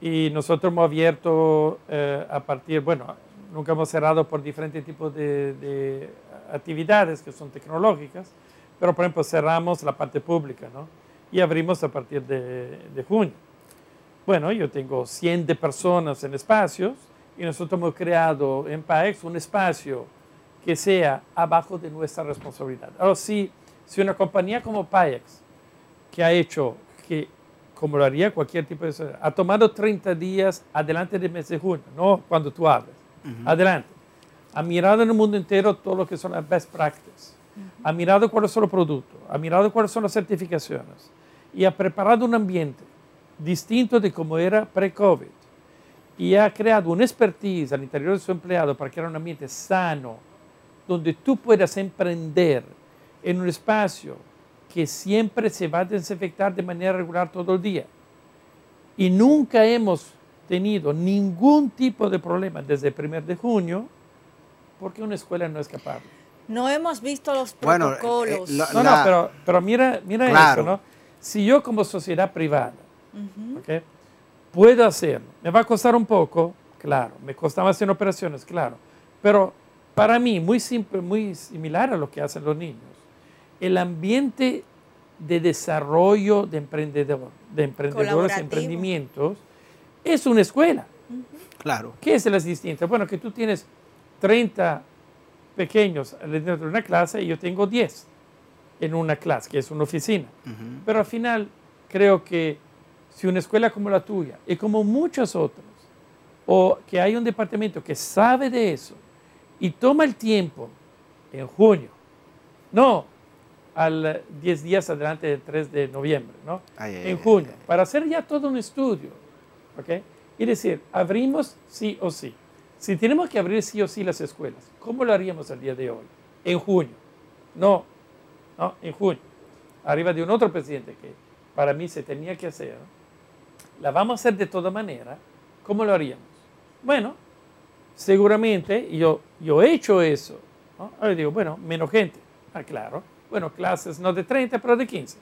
y nosotros hemos abierto eh, a partir, bueno, nunca hemos cerrado por diferentes tipos de, de actividades que son tecnológicas, pero por ejemplo cerramos la parte pública, ¿no? Y abrimos a partir de, de junio. Bueno, yo tengo 100 de personas en espacios y nosotros hemos creado en PAEX un espacio que sea abajo de nuestra responsabilidad. Ahora, si, si una compañía como PAEX, que ha hecho, que como lo haría cualquier tipo de sociedad, ha tomado 30 días adelante del mes de junio, no cuando tú abres, adelante. Ha mirado en el mundo entero todo lo que son las best practices, ha mirado cuáles son los productos, ha mirado cuáles son las certificaciones y ha preparado un ambiente distinto de como era pre-COVID y ha creado una expertise al interior de su empleado para crear un ambiente sano, donde tú puedas emprender en un espacio que siempre se va a desinfectar de manera regular todo el día. Y nunca hemos tenido ningún tipo de problema desde el primer de junio porque una escuela no es capaz. No hemos visto los Bueno, eh, protocolos. eh, la- No, no, pero, pero mira, mira Claro. eso, ¿no? Si yo como sociedad privada, ¿ok? Puedo hacerlo, me va a costar un poco, claro, me costaba hacer operaciones, claro, pero para mí, muy simple, muy similar a lo que hacen los niños, el ambiente de desarrollo de, emprendedor, de emprendedores emprendimientos es una escuela. Claro. ¿Qué es las distintas? Bueno, que tú tienes 30 pequeños dentro de una clase y yo tengo 10 en una clase, que es una oficina. Pero al final creo que si una escuela como la tuya y como muchas otras, o que hay un departamento que sabe de eso y toma el tiempo en junio, no al 10 días adelante del 3 de noviembre, ¿no? Ay, en ay, junio, ay. para hacer ya todo un estudio, ¿ok? Y decir, abrimos sí o sí. Si tenemos que abrir sí o sí las escuelas, ¿cómo lo haríamos al día de hoy? En junio. No, no, en junio. Arriba de un otro presidente que para mí se tenía que hacer. La vamos a hacer de toda manera. ¿Cómo lo haríamos? Bueno, seguramente yo, yo he hecho eso. ¿no? Ahora digo, bueno, menos gente. Ah, claro. Bueno, clases no de 30, pero de 15.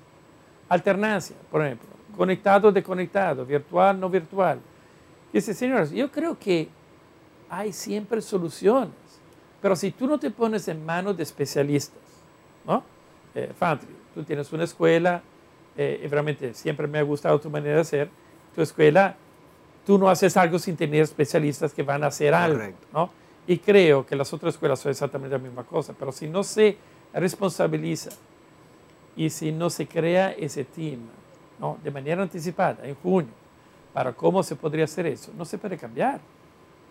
Alternancia, por ejemplo. Conectado, desconectado, virtual, no virtual. Dice, señores, yo creo que hay siempre soluciones. Pero si tú no te pones en manos de especialistas, ¿no? Eh, Fantri, tú tienes una escuela, eh, y realmente siempre me ha gustado tu manera de hacer. Tu escuela, tú no haces algo sin tener especialistas que van a hacer algo. ¿no? Y creo que las otras escuelas son exactamente la misma cosa. Pero si no se responsabiliza y si no se crea ese team ¿no? de manera anticipada en junio para cómo se podría hacer eso, no se puede cambiar.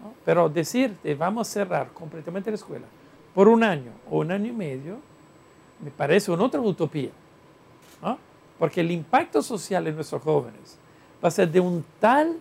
¿no? Pero decirte, vamos a cerrar completamente la escuela por un año o un año y medio, me parece una otra utopía. ¿no? Porque el impacto social en nuestros jóvenes va a ser de, un tal,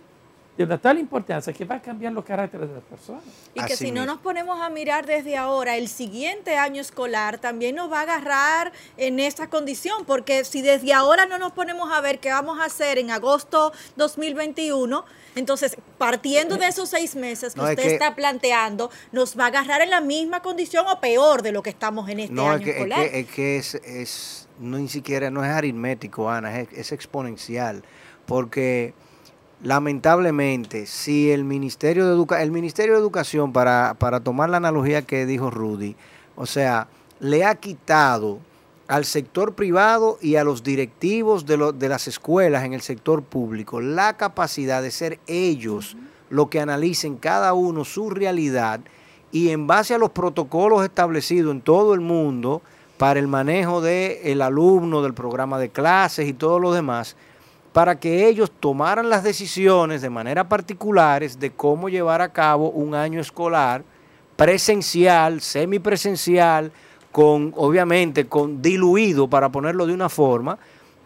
de una tal importancia que va a cambiar los caracteres de las personas. Y que Así si no nos ponemos a mirar desde ahora, el siguiente año escolar también nos va a agarrar en esa condición, porque si desde ahora no nos ponemos a ver qué vamos a hacer en agosto 2021, entonces partiendo de esos seis meses que No, es usted que- está planteando, nos va a agarrar en la misma condición o peor de lo que estamos en este No, año es que, es escolar. que, es, que es, es- no ni siquiera, no es aritmético, Ana, es, es exponencial. Porque lamentablemente, si el Ministerio de Educa el Ministerio de Educación, para, para tomar la analogía que dijo Rudy, o sea, le ha quitado al sector privado y a los directivos de, lo- de las escuelas en el sector público la capacidad de ser ellos lo que analicen cada uno su realidad y en base a los protocolos establecidos en todo el mundo para el manejo del alumno, del programa de clases y todo lo demás, para que ellos tomaran las decisiones de manera particulares de cómo llevar a cabo un año escolar presencial, semipresencial, con obviamente con diluido para ponerlo de una forma,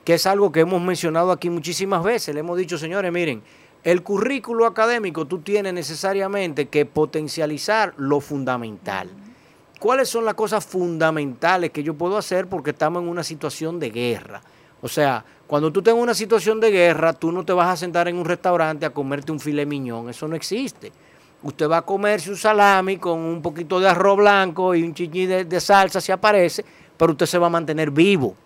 que es algo que hemos mencionado aquí muchísimas veces. Le hemos dicho, señores, miren, el currículo académico tú tienes necesariamente que potencializar lo fundamental. ¿Cuáles son las cosas fundamentales que yo puedo hacer porque estamos en una situación de guerra? O sea, cuando tú tengas una situación de guerra, tú no te vas a sentar en un restaurante a comerte un filet miñón, eso no existe. Usted va a comerse un salami con un poquito de arroz blanco y un chichi de, de salsa si aparece, pero usted se va a mantener vivo.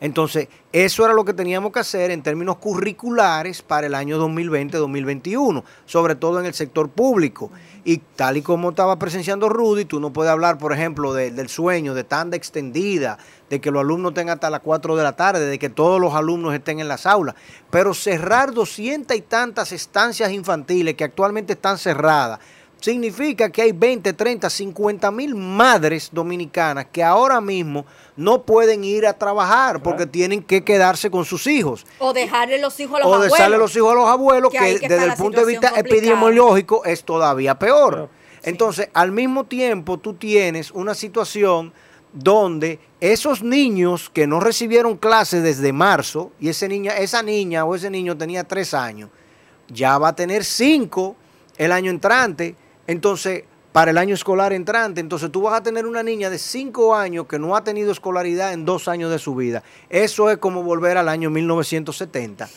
Entonces, eso era lo que teníamos que hacer en términos curriculares para el año 2020-2021, sobre todo en el sector público. Y tal y como estaba presenciando Rudy, tú no puedes hablar, por ejemplo, de- del sueño, de tanda extendida, de que los alumnos tengan hasta las 4 de la tarde, de que todos los alumnos estén en las aulas. Pero cerrar doscientas y tantas estancias infantiles que actualmente están cerradas, significa que hay 20, 30, 50 mil madres dominicanas que ahora mismo no pueden ir a trabajar porque tienen que quedarse con sus hijos. o dejarle los hijos a los O abuelos. dejarle los hijos a los abuelos, que que, ahí que desde el punto de vista complicada. epidemiológico es todavía peor. Claro. Entonces, al mismo tiempo, tú tienes una situación donde esos niños que no recibieron clases desde marzo, y ese niña, esa niña o ese niño tenía tres años, ya va a tener cinco el año entrante. Entonces, para el año escolar entrante, entonces tú vas a tener una niña de cinco años que no ha tenido escolaridad en dos años de su vida. Eso es como volver al año 1970.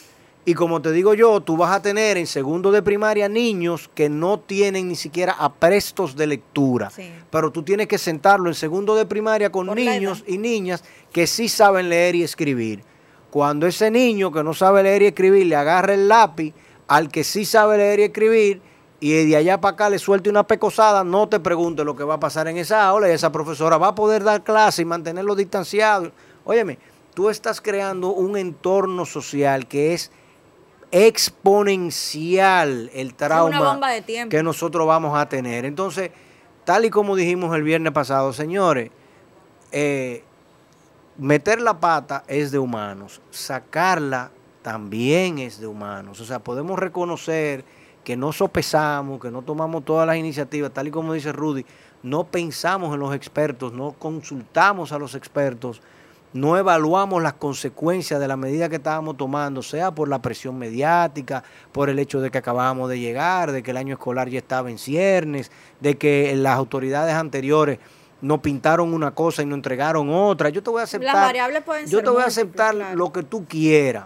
Y como te digo yo, tú vas a tener en segundo de primaria niños que no tienen ni siquiera aprestos de lectura. Sí. Pero tú tienes que sentarlo en segundo de primaria con Por niños y niñas que sí saben leer y escribir. Cuando ese niño que no sabe leer y escribir le agarra el lápiz al que sí sabe leer y escribir y de allá para acá le suelte una pecosada, no te pregunte lo que va a pasar en esa aula y esa profesora va a poder dar clase y mantenerlo distanciado. Óyeme, tú estás creando un entorno social que es exponencial el trauma que nosotros vamos a tener. Entonces, tal y como dijimos el viernes pasado, señores, eh, meter la pata es de humanos, sacarla también es de humanos. O sea, podemos reconocer que no sopesamos, que no tomamos todas las iniciativas, tal y como dice Rudy, no pensamos en los expertos, no consultamos a los expertos, no evaluamos las consecuencias de la medida que estábamos tomando, sea por la presión mediática, por el hecho de que acabábamos de llegar, de que el año escolar ya estaba en ciernes, de que las autoridades anteriores nos pintaron una cosa y nos entregaron otra. Yo te voy a aceptar. variables pueden yo ser te voy a aceptar claro. lo que tú quieras.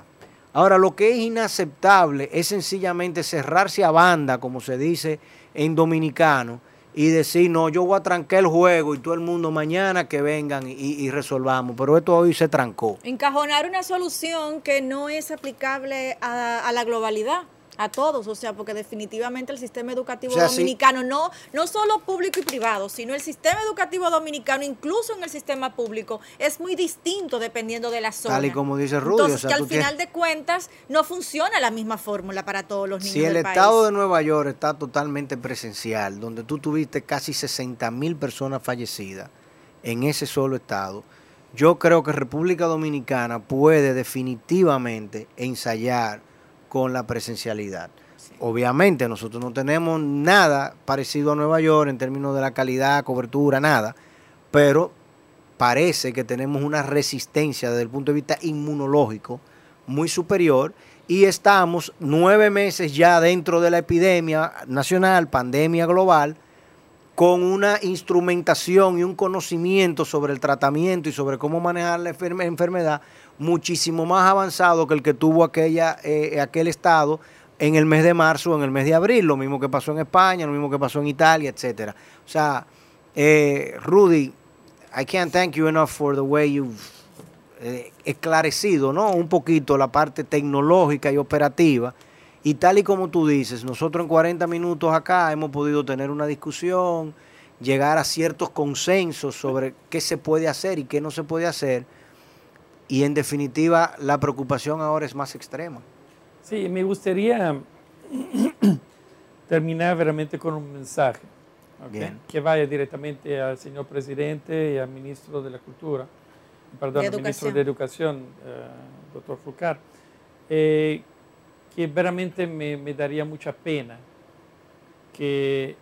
Ahora, lo que es inaceptable es sencillamente cerrarse a banda, como se dice en dominicano, y decir, no, yo voy a trancar el juego y todo el mundo mañana que vengan y, resolvamos. Pero esto hoy se trancó. Encajonar una solución que no es aplicable a la globalidad, a todos, o sea, porque definitivamente el sistema educativo O sea, sí. dominicano, no, no solo público y privado, sino el sistema educativo dominicano, incluso en el sistema público, es muy distinto dependiendo de la zona. Tal y como dice Rudy, Entonces, o sea, que al tienes- final de cuentas no funciona la misma fórmula para todos los niños Si el del estado país. de Nueva York está totalmente presencial, donde tú tuviste casi 60 mil personas fallecidas en ese solo estado, yo creo que República Dominicana puede definitivamente ensayar con la presencialidad. Obviamente nosotros no tenemos nada parecido a Nueva York en términos de la calidad, cobertura, nada, pero parece que tenemos una resistencia desde el punto de vista inmunológico muy superior y estamos nueve meses ya dentro de la epidemia nacional, pandemia global, con una instrumentación y un conocimiento sobre el tratamiento y sobre cómo manejar la enferme- enfermedad muchísimo más avanzado que el que tuvo aquella, eh, aquel estado en el mes de marzo o en el mes de abril, lo mismo que pasó en España, lo mismo que pasó en Italia, etcétera. O sea, eh, Rudy, I can't thank you enough for the way you've eh, esclarecido, ¿no? Un poquito la parte tecnológica y operativa. Y tal y como tú dices, nosotros en 40 minutos acá hemos podido tener una discusión, llegar a ciertos consensos sobre qué se puede hacer y qué no se puede hacer. Y en definitiva, la preocupación ahora es más extrema. Sí, me gustaría terminar realmente con un mensaje que vaya directamente al señor presidente y al ministro de la Cultura, perdón, al ministro de Educación, eh, doctor Foucault, eh, que veramente me, daría mucha pena que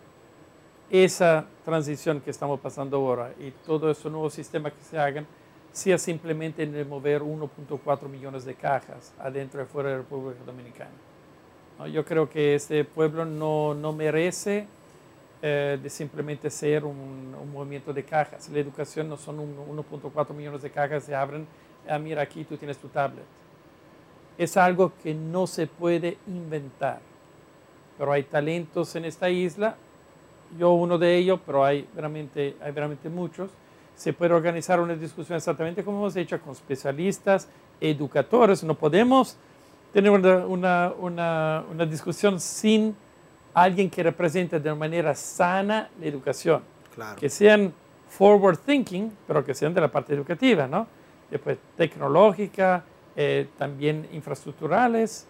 esa transición que estamos pasando ahora y todo ese nuevo sistema que se hagan sea simplemente en mover 1.4 millones de cajas adentro y afuera de la República Dominicana. Yo creo que este pueblo no, no merece eh, de simplemente ser un, movimiento de cajas. La educación no son un- 1.4 millones de cajas se abren, ah, mira aquí tú tienes tu tablet. Es algo que no se puede inventar. Pero hay talentos en esta isla, yo uno de ellos, pero hay realmente, hay realmente muchos. Se puede organizar una discusión exactamente como hemos hecho con especialistas, educadores. No podemos tener una, una, una, una discusión sin alguien que represente de manera sana la educación. Claro. Que sean forward thinking, pero que sean de la parte educativa, ¿no? Después tecnológica, eh, también infraestructurales,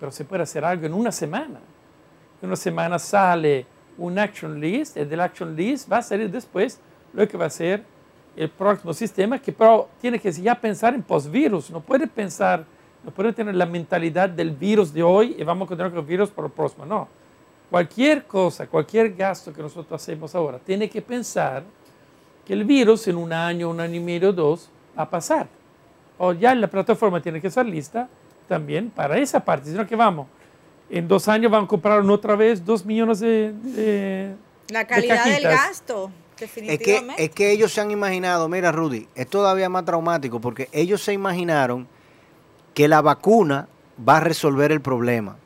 pero se puede hacer algo en una semana. En una semana sale un action list, y del action list va a salir después lo que va a ser el próximo sistema, que pero tiene que ya pensar en post-virus, no puede pensar, no puede tener la mentalidad del virus de hoy y vamos a continuar con el virus por el próximo, no. Cualquier cosa, cualquier gasto que nosotros hacemos ahora, tiene que pensar que el virus en un año, un año y medio, dos, va a pasar. O ya la plataforma tiene que estar lista también para esa parte, sino que vamos, en dos años van a comprar otra vez dos millones de... de- La de calidad del gasto, Es que, definitivamente. es que ellos se han imaginado, mira Rudy, es todavía más traumático porque ellos se imaginaron que la vacuna va a resolver el problema.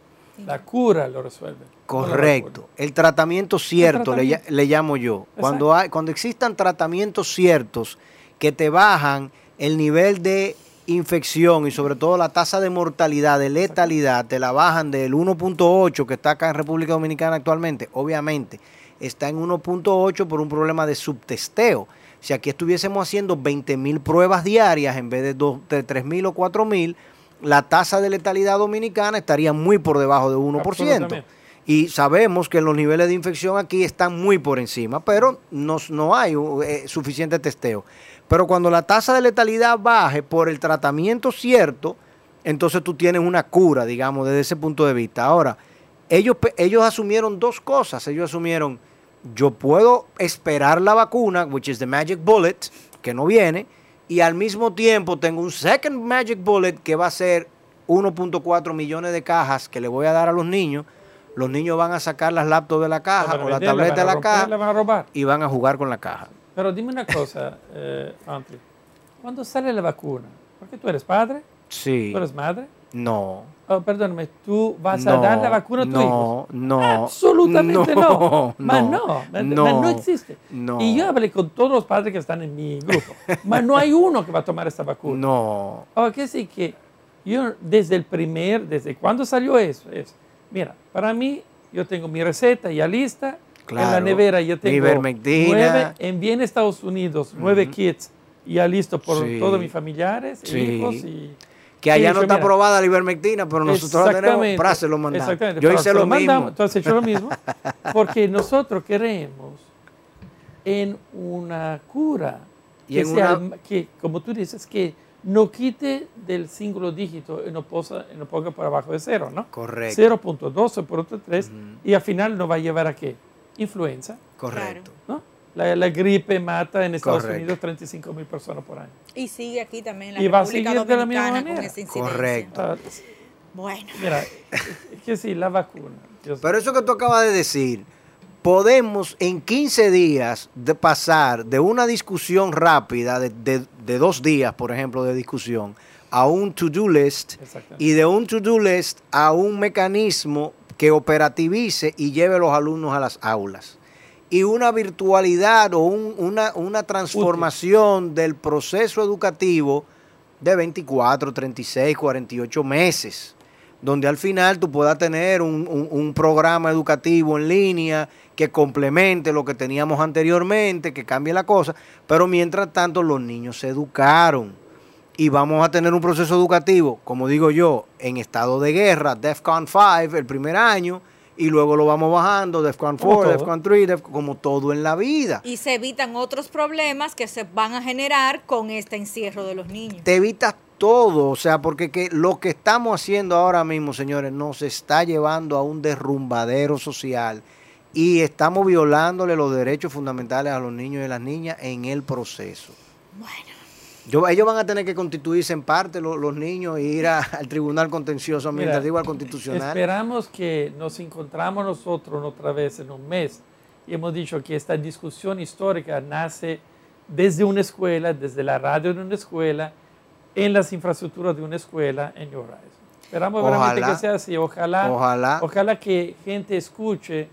La cura lo resuelve. Correcto. El tratamiento cierto le, tratamiento. le llamo yo. Cuando, hay, cuando existan tratamientos ciertos que te bajan el nivel de infección y sobre todo la tasa de mortalidad, de letalidad, te la bajan del 1.8 que está acá en República Dominicana actualmente, obviamente está en 1.8 por un problema de subtesteo. Si aquí estuviésemos haciendo 20 mil pruebas diarias en vez de, de 3 mil o 4 mil, la tasa de letalidad dominicana estaría muy por debajo de 1%. Absolutamente. Y sabemos que los niveles de infección aquí están muy por encima, pero no, no hay eh, suficiente testeo. Pero cuando la tasa de letalidad baje por el tratamiento cierto, entonces tú tienes una cura, digamos, desde ese punto de vista. Ahora, ellos, ellos asumieron dos cosas. Ellos asumieron, yo puedo esperar la vacuna, which is the magic bullet, que no viene, y al mismo tiempo tengo un second magic bullet que va a ser 1.4 millones de cajas que le voy a dar a los niños. Los niños van a sacar las laptops de la caja o la tableta de la caja y van a jugar con la caja. Pero dime una cosa, eh, Fantri. ¿Cuándo sale la vacuna? Porque tú eres padre, Sí. tú eres madre. No. Oh, perdóname, tú vas a dar la vacuna a tu hijo. no, No. Absolutamente no. Mas No. no, mas- No. mas no existe. No. Y yo hablé con todos los padres que están en mi grupo. Mas no hay uno que va a tomar esta vacuna. No. Ahora, que sí que yo desde el primer, desde cuando salió eso, es, mira, para mí yo tengo mi receta ya lista, en la Claro. nevera yo tengo nueve, en Estados Unidos nueve kits ya listos por Sí. todos mis familiares, Sí. hijos y... Que allá Sí, no yo, está aprobada la ivermectina, pero nosotros la tenemos, para se lo mandamos. exactamente, Yo hice lo mandamos, mismo. Tú has hecho lo mismo, porque nosotros queremos en una cura Y que, en sea una- que, como tú dices, que no quite del símbolo dígito y no, posa, no ponga por abajo de cero, ¿no? Correcto. 0.2 o por otro 3 y al final nos va a llevar a qué? Influenza, Correcto. ¿no? La, la gripe mata en Estados Correcto. Unidos 35 mil personas por año. Y sigue aquí también la Y va a República seguir de la misma Dominicana con manera. esa incidencia. Correcto. Ah, Bueno, mira, es que sí, la vacuna. Pero eso que tú acabas de decir, podemos en 15 días de pasar de una discusión rápida, de, de- de dos días, por ejemplo, de discusión, a un to-do list Exactamente. y de un to-do list a un mecanismo que operativice y lleve a los alumnos a las aulas. Y una virtualidad o un- una, una transformación del proceso educativo de 24, 36, 48 meses, donde al final tú puedas tener un, un- un programa educativo en línea que complemente lo que teníamos anteriormente, que cambie la cosa, pero mientras tanto los niños se educaron y vamos a tener un proceso educativo, como digo yo, en estado de guerra, DEFCON 5 el primer año, y luego lo vamos bajando, DEFCON Como 4, todo. DEFCON 3, DEF- como todo en la vida. y se evitan otros problemas que se van a generar con este encierro de los niños. te evitas todo, o sea, porque que lo que estamos haciendo ahora mismo, señores, nos está llevando a un derrumbadero social y estamos violándole los derechos fundamentales a los niños y las niñas en el proceso. Bueno, Yo, ellos van a tener que constituirse en parte los, los niños e ir a- al tribunal contencioso, Mira, mientras digo al constitucional. Esperamos que nos encontramos nosotros otra vez en un mes y hemos dicho que esta discusión histórica nace desde una escuela, desde la radio de una escuela, en las infraestructuras de una escuela en New Horizons. Esperamos realmente Ojalá. que sea así. Ojalá, Ojalá. ojalá que gente escuche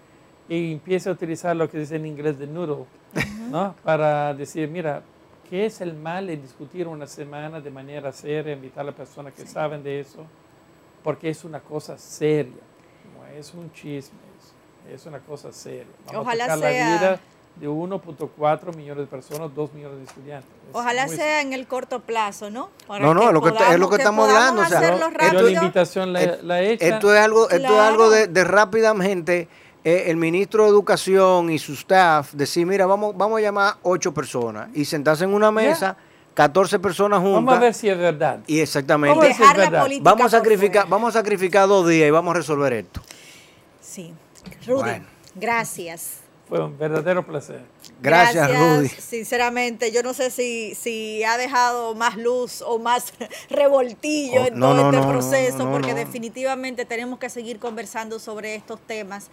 y empiece a utilizar lo que dice en inglés de noodle, ¿no? Para decir, mira, ¿qué es el mal en discutir una semana de manera seria, invitar a las personas que saben de eso? Porque es una cosa seria, no es un chisme, es, es una cosa seria. Vamos Ojalá a tocar sea- la vida de 1.4 millones de personas, 2 millones de estudiantes. Es ojalá muy sea en el corto plazo, ¿no? Para No, no, es lo que- es lo que podamos- estamos podamos hablando, o sea, hacerlo Yo- la invitación la, la he hecha. Esto es algo, esto es Claro. algo de, de rápidamente eh, el ministro de Educación y su staff decir, mira, vamos, vamos a llamar ocho personas y sentarse en una mesa, 14 personas juntas. Vamos a ver si es verdad. Y exactamente. Vamos a si verdad. Vamos a sacrificar, vamos a sacrificar dos días y vamos a resolver esto. Sí. Rudy, Bueno. gracias. Fue un verdadero placer. Gracias, Rudy. Sinceramente, yo no sé si, si ha dejado más luz o más revoltillo Oh, en no, todo no, este no, no, proceso, no, porque no. definitivamente tenemos que seguir conversando sobre estos temas.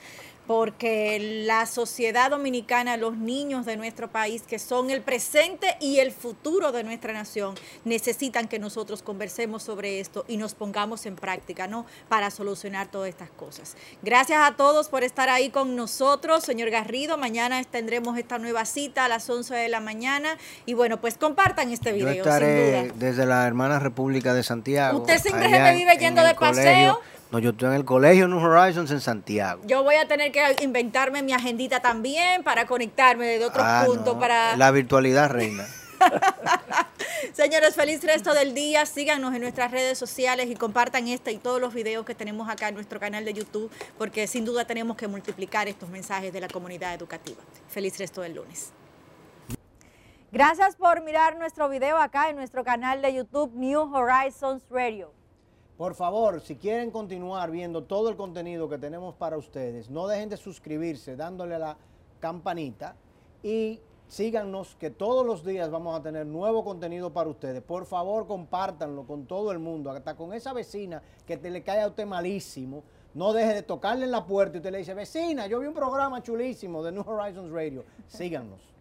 Porque la sociedad dominicana, los niños de nuestro país, que son el presente y el futuro de nuestra nación, necesitan que nosotros conversemos sobre esto y nos pongamos en práctica, ¿no? Para solucionar todas estas cosas. Gracias a todos por estar ahí con nosotros, señor Garrido. Mañana tendremos esta nueva cita a las 11 de la mañana. Y bueno, pues compartan este video. Yo estaré desde la hermana República de Santiago. Usted siempre se me vive yendo de paseo. No, yo estoy en el colegio New Horizons en Santiago. Yo voy a tener que inventarme mi agendita también para conectarme de otros ah, puntos. para La virtualidad reina. Señores, feliz resto del día. Síganos en nuestras redes sociales y compartan este y todos los videos que tenemos acá en nuestro canal de YouTube, porque sin duda tenemos que multiplicar estos mensajes de la comunidad educativa. Feliz resto del lunes. Gracias por mirar nuestro video acá en nuestro canal de YouTube New Horizons Radio. Por favor, si quieren continuar viendo todo el contenido que tenemos para ustedes, no dejen de suscribirse dándole a la campanita y síganos que todos los días vamos a tener nuevo contenido para ustedes. Por favor, compártanlo con todo el mundo, hasta con esa vecina que te le cae a usted malísimo. No deje de tocarle en la puerta y usted le dice, vecina, yo vi un programa chulísimo de New Horizons Radio. Síganos.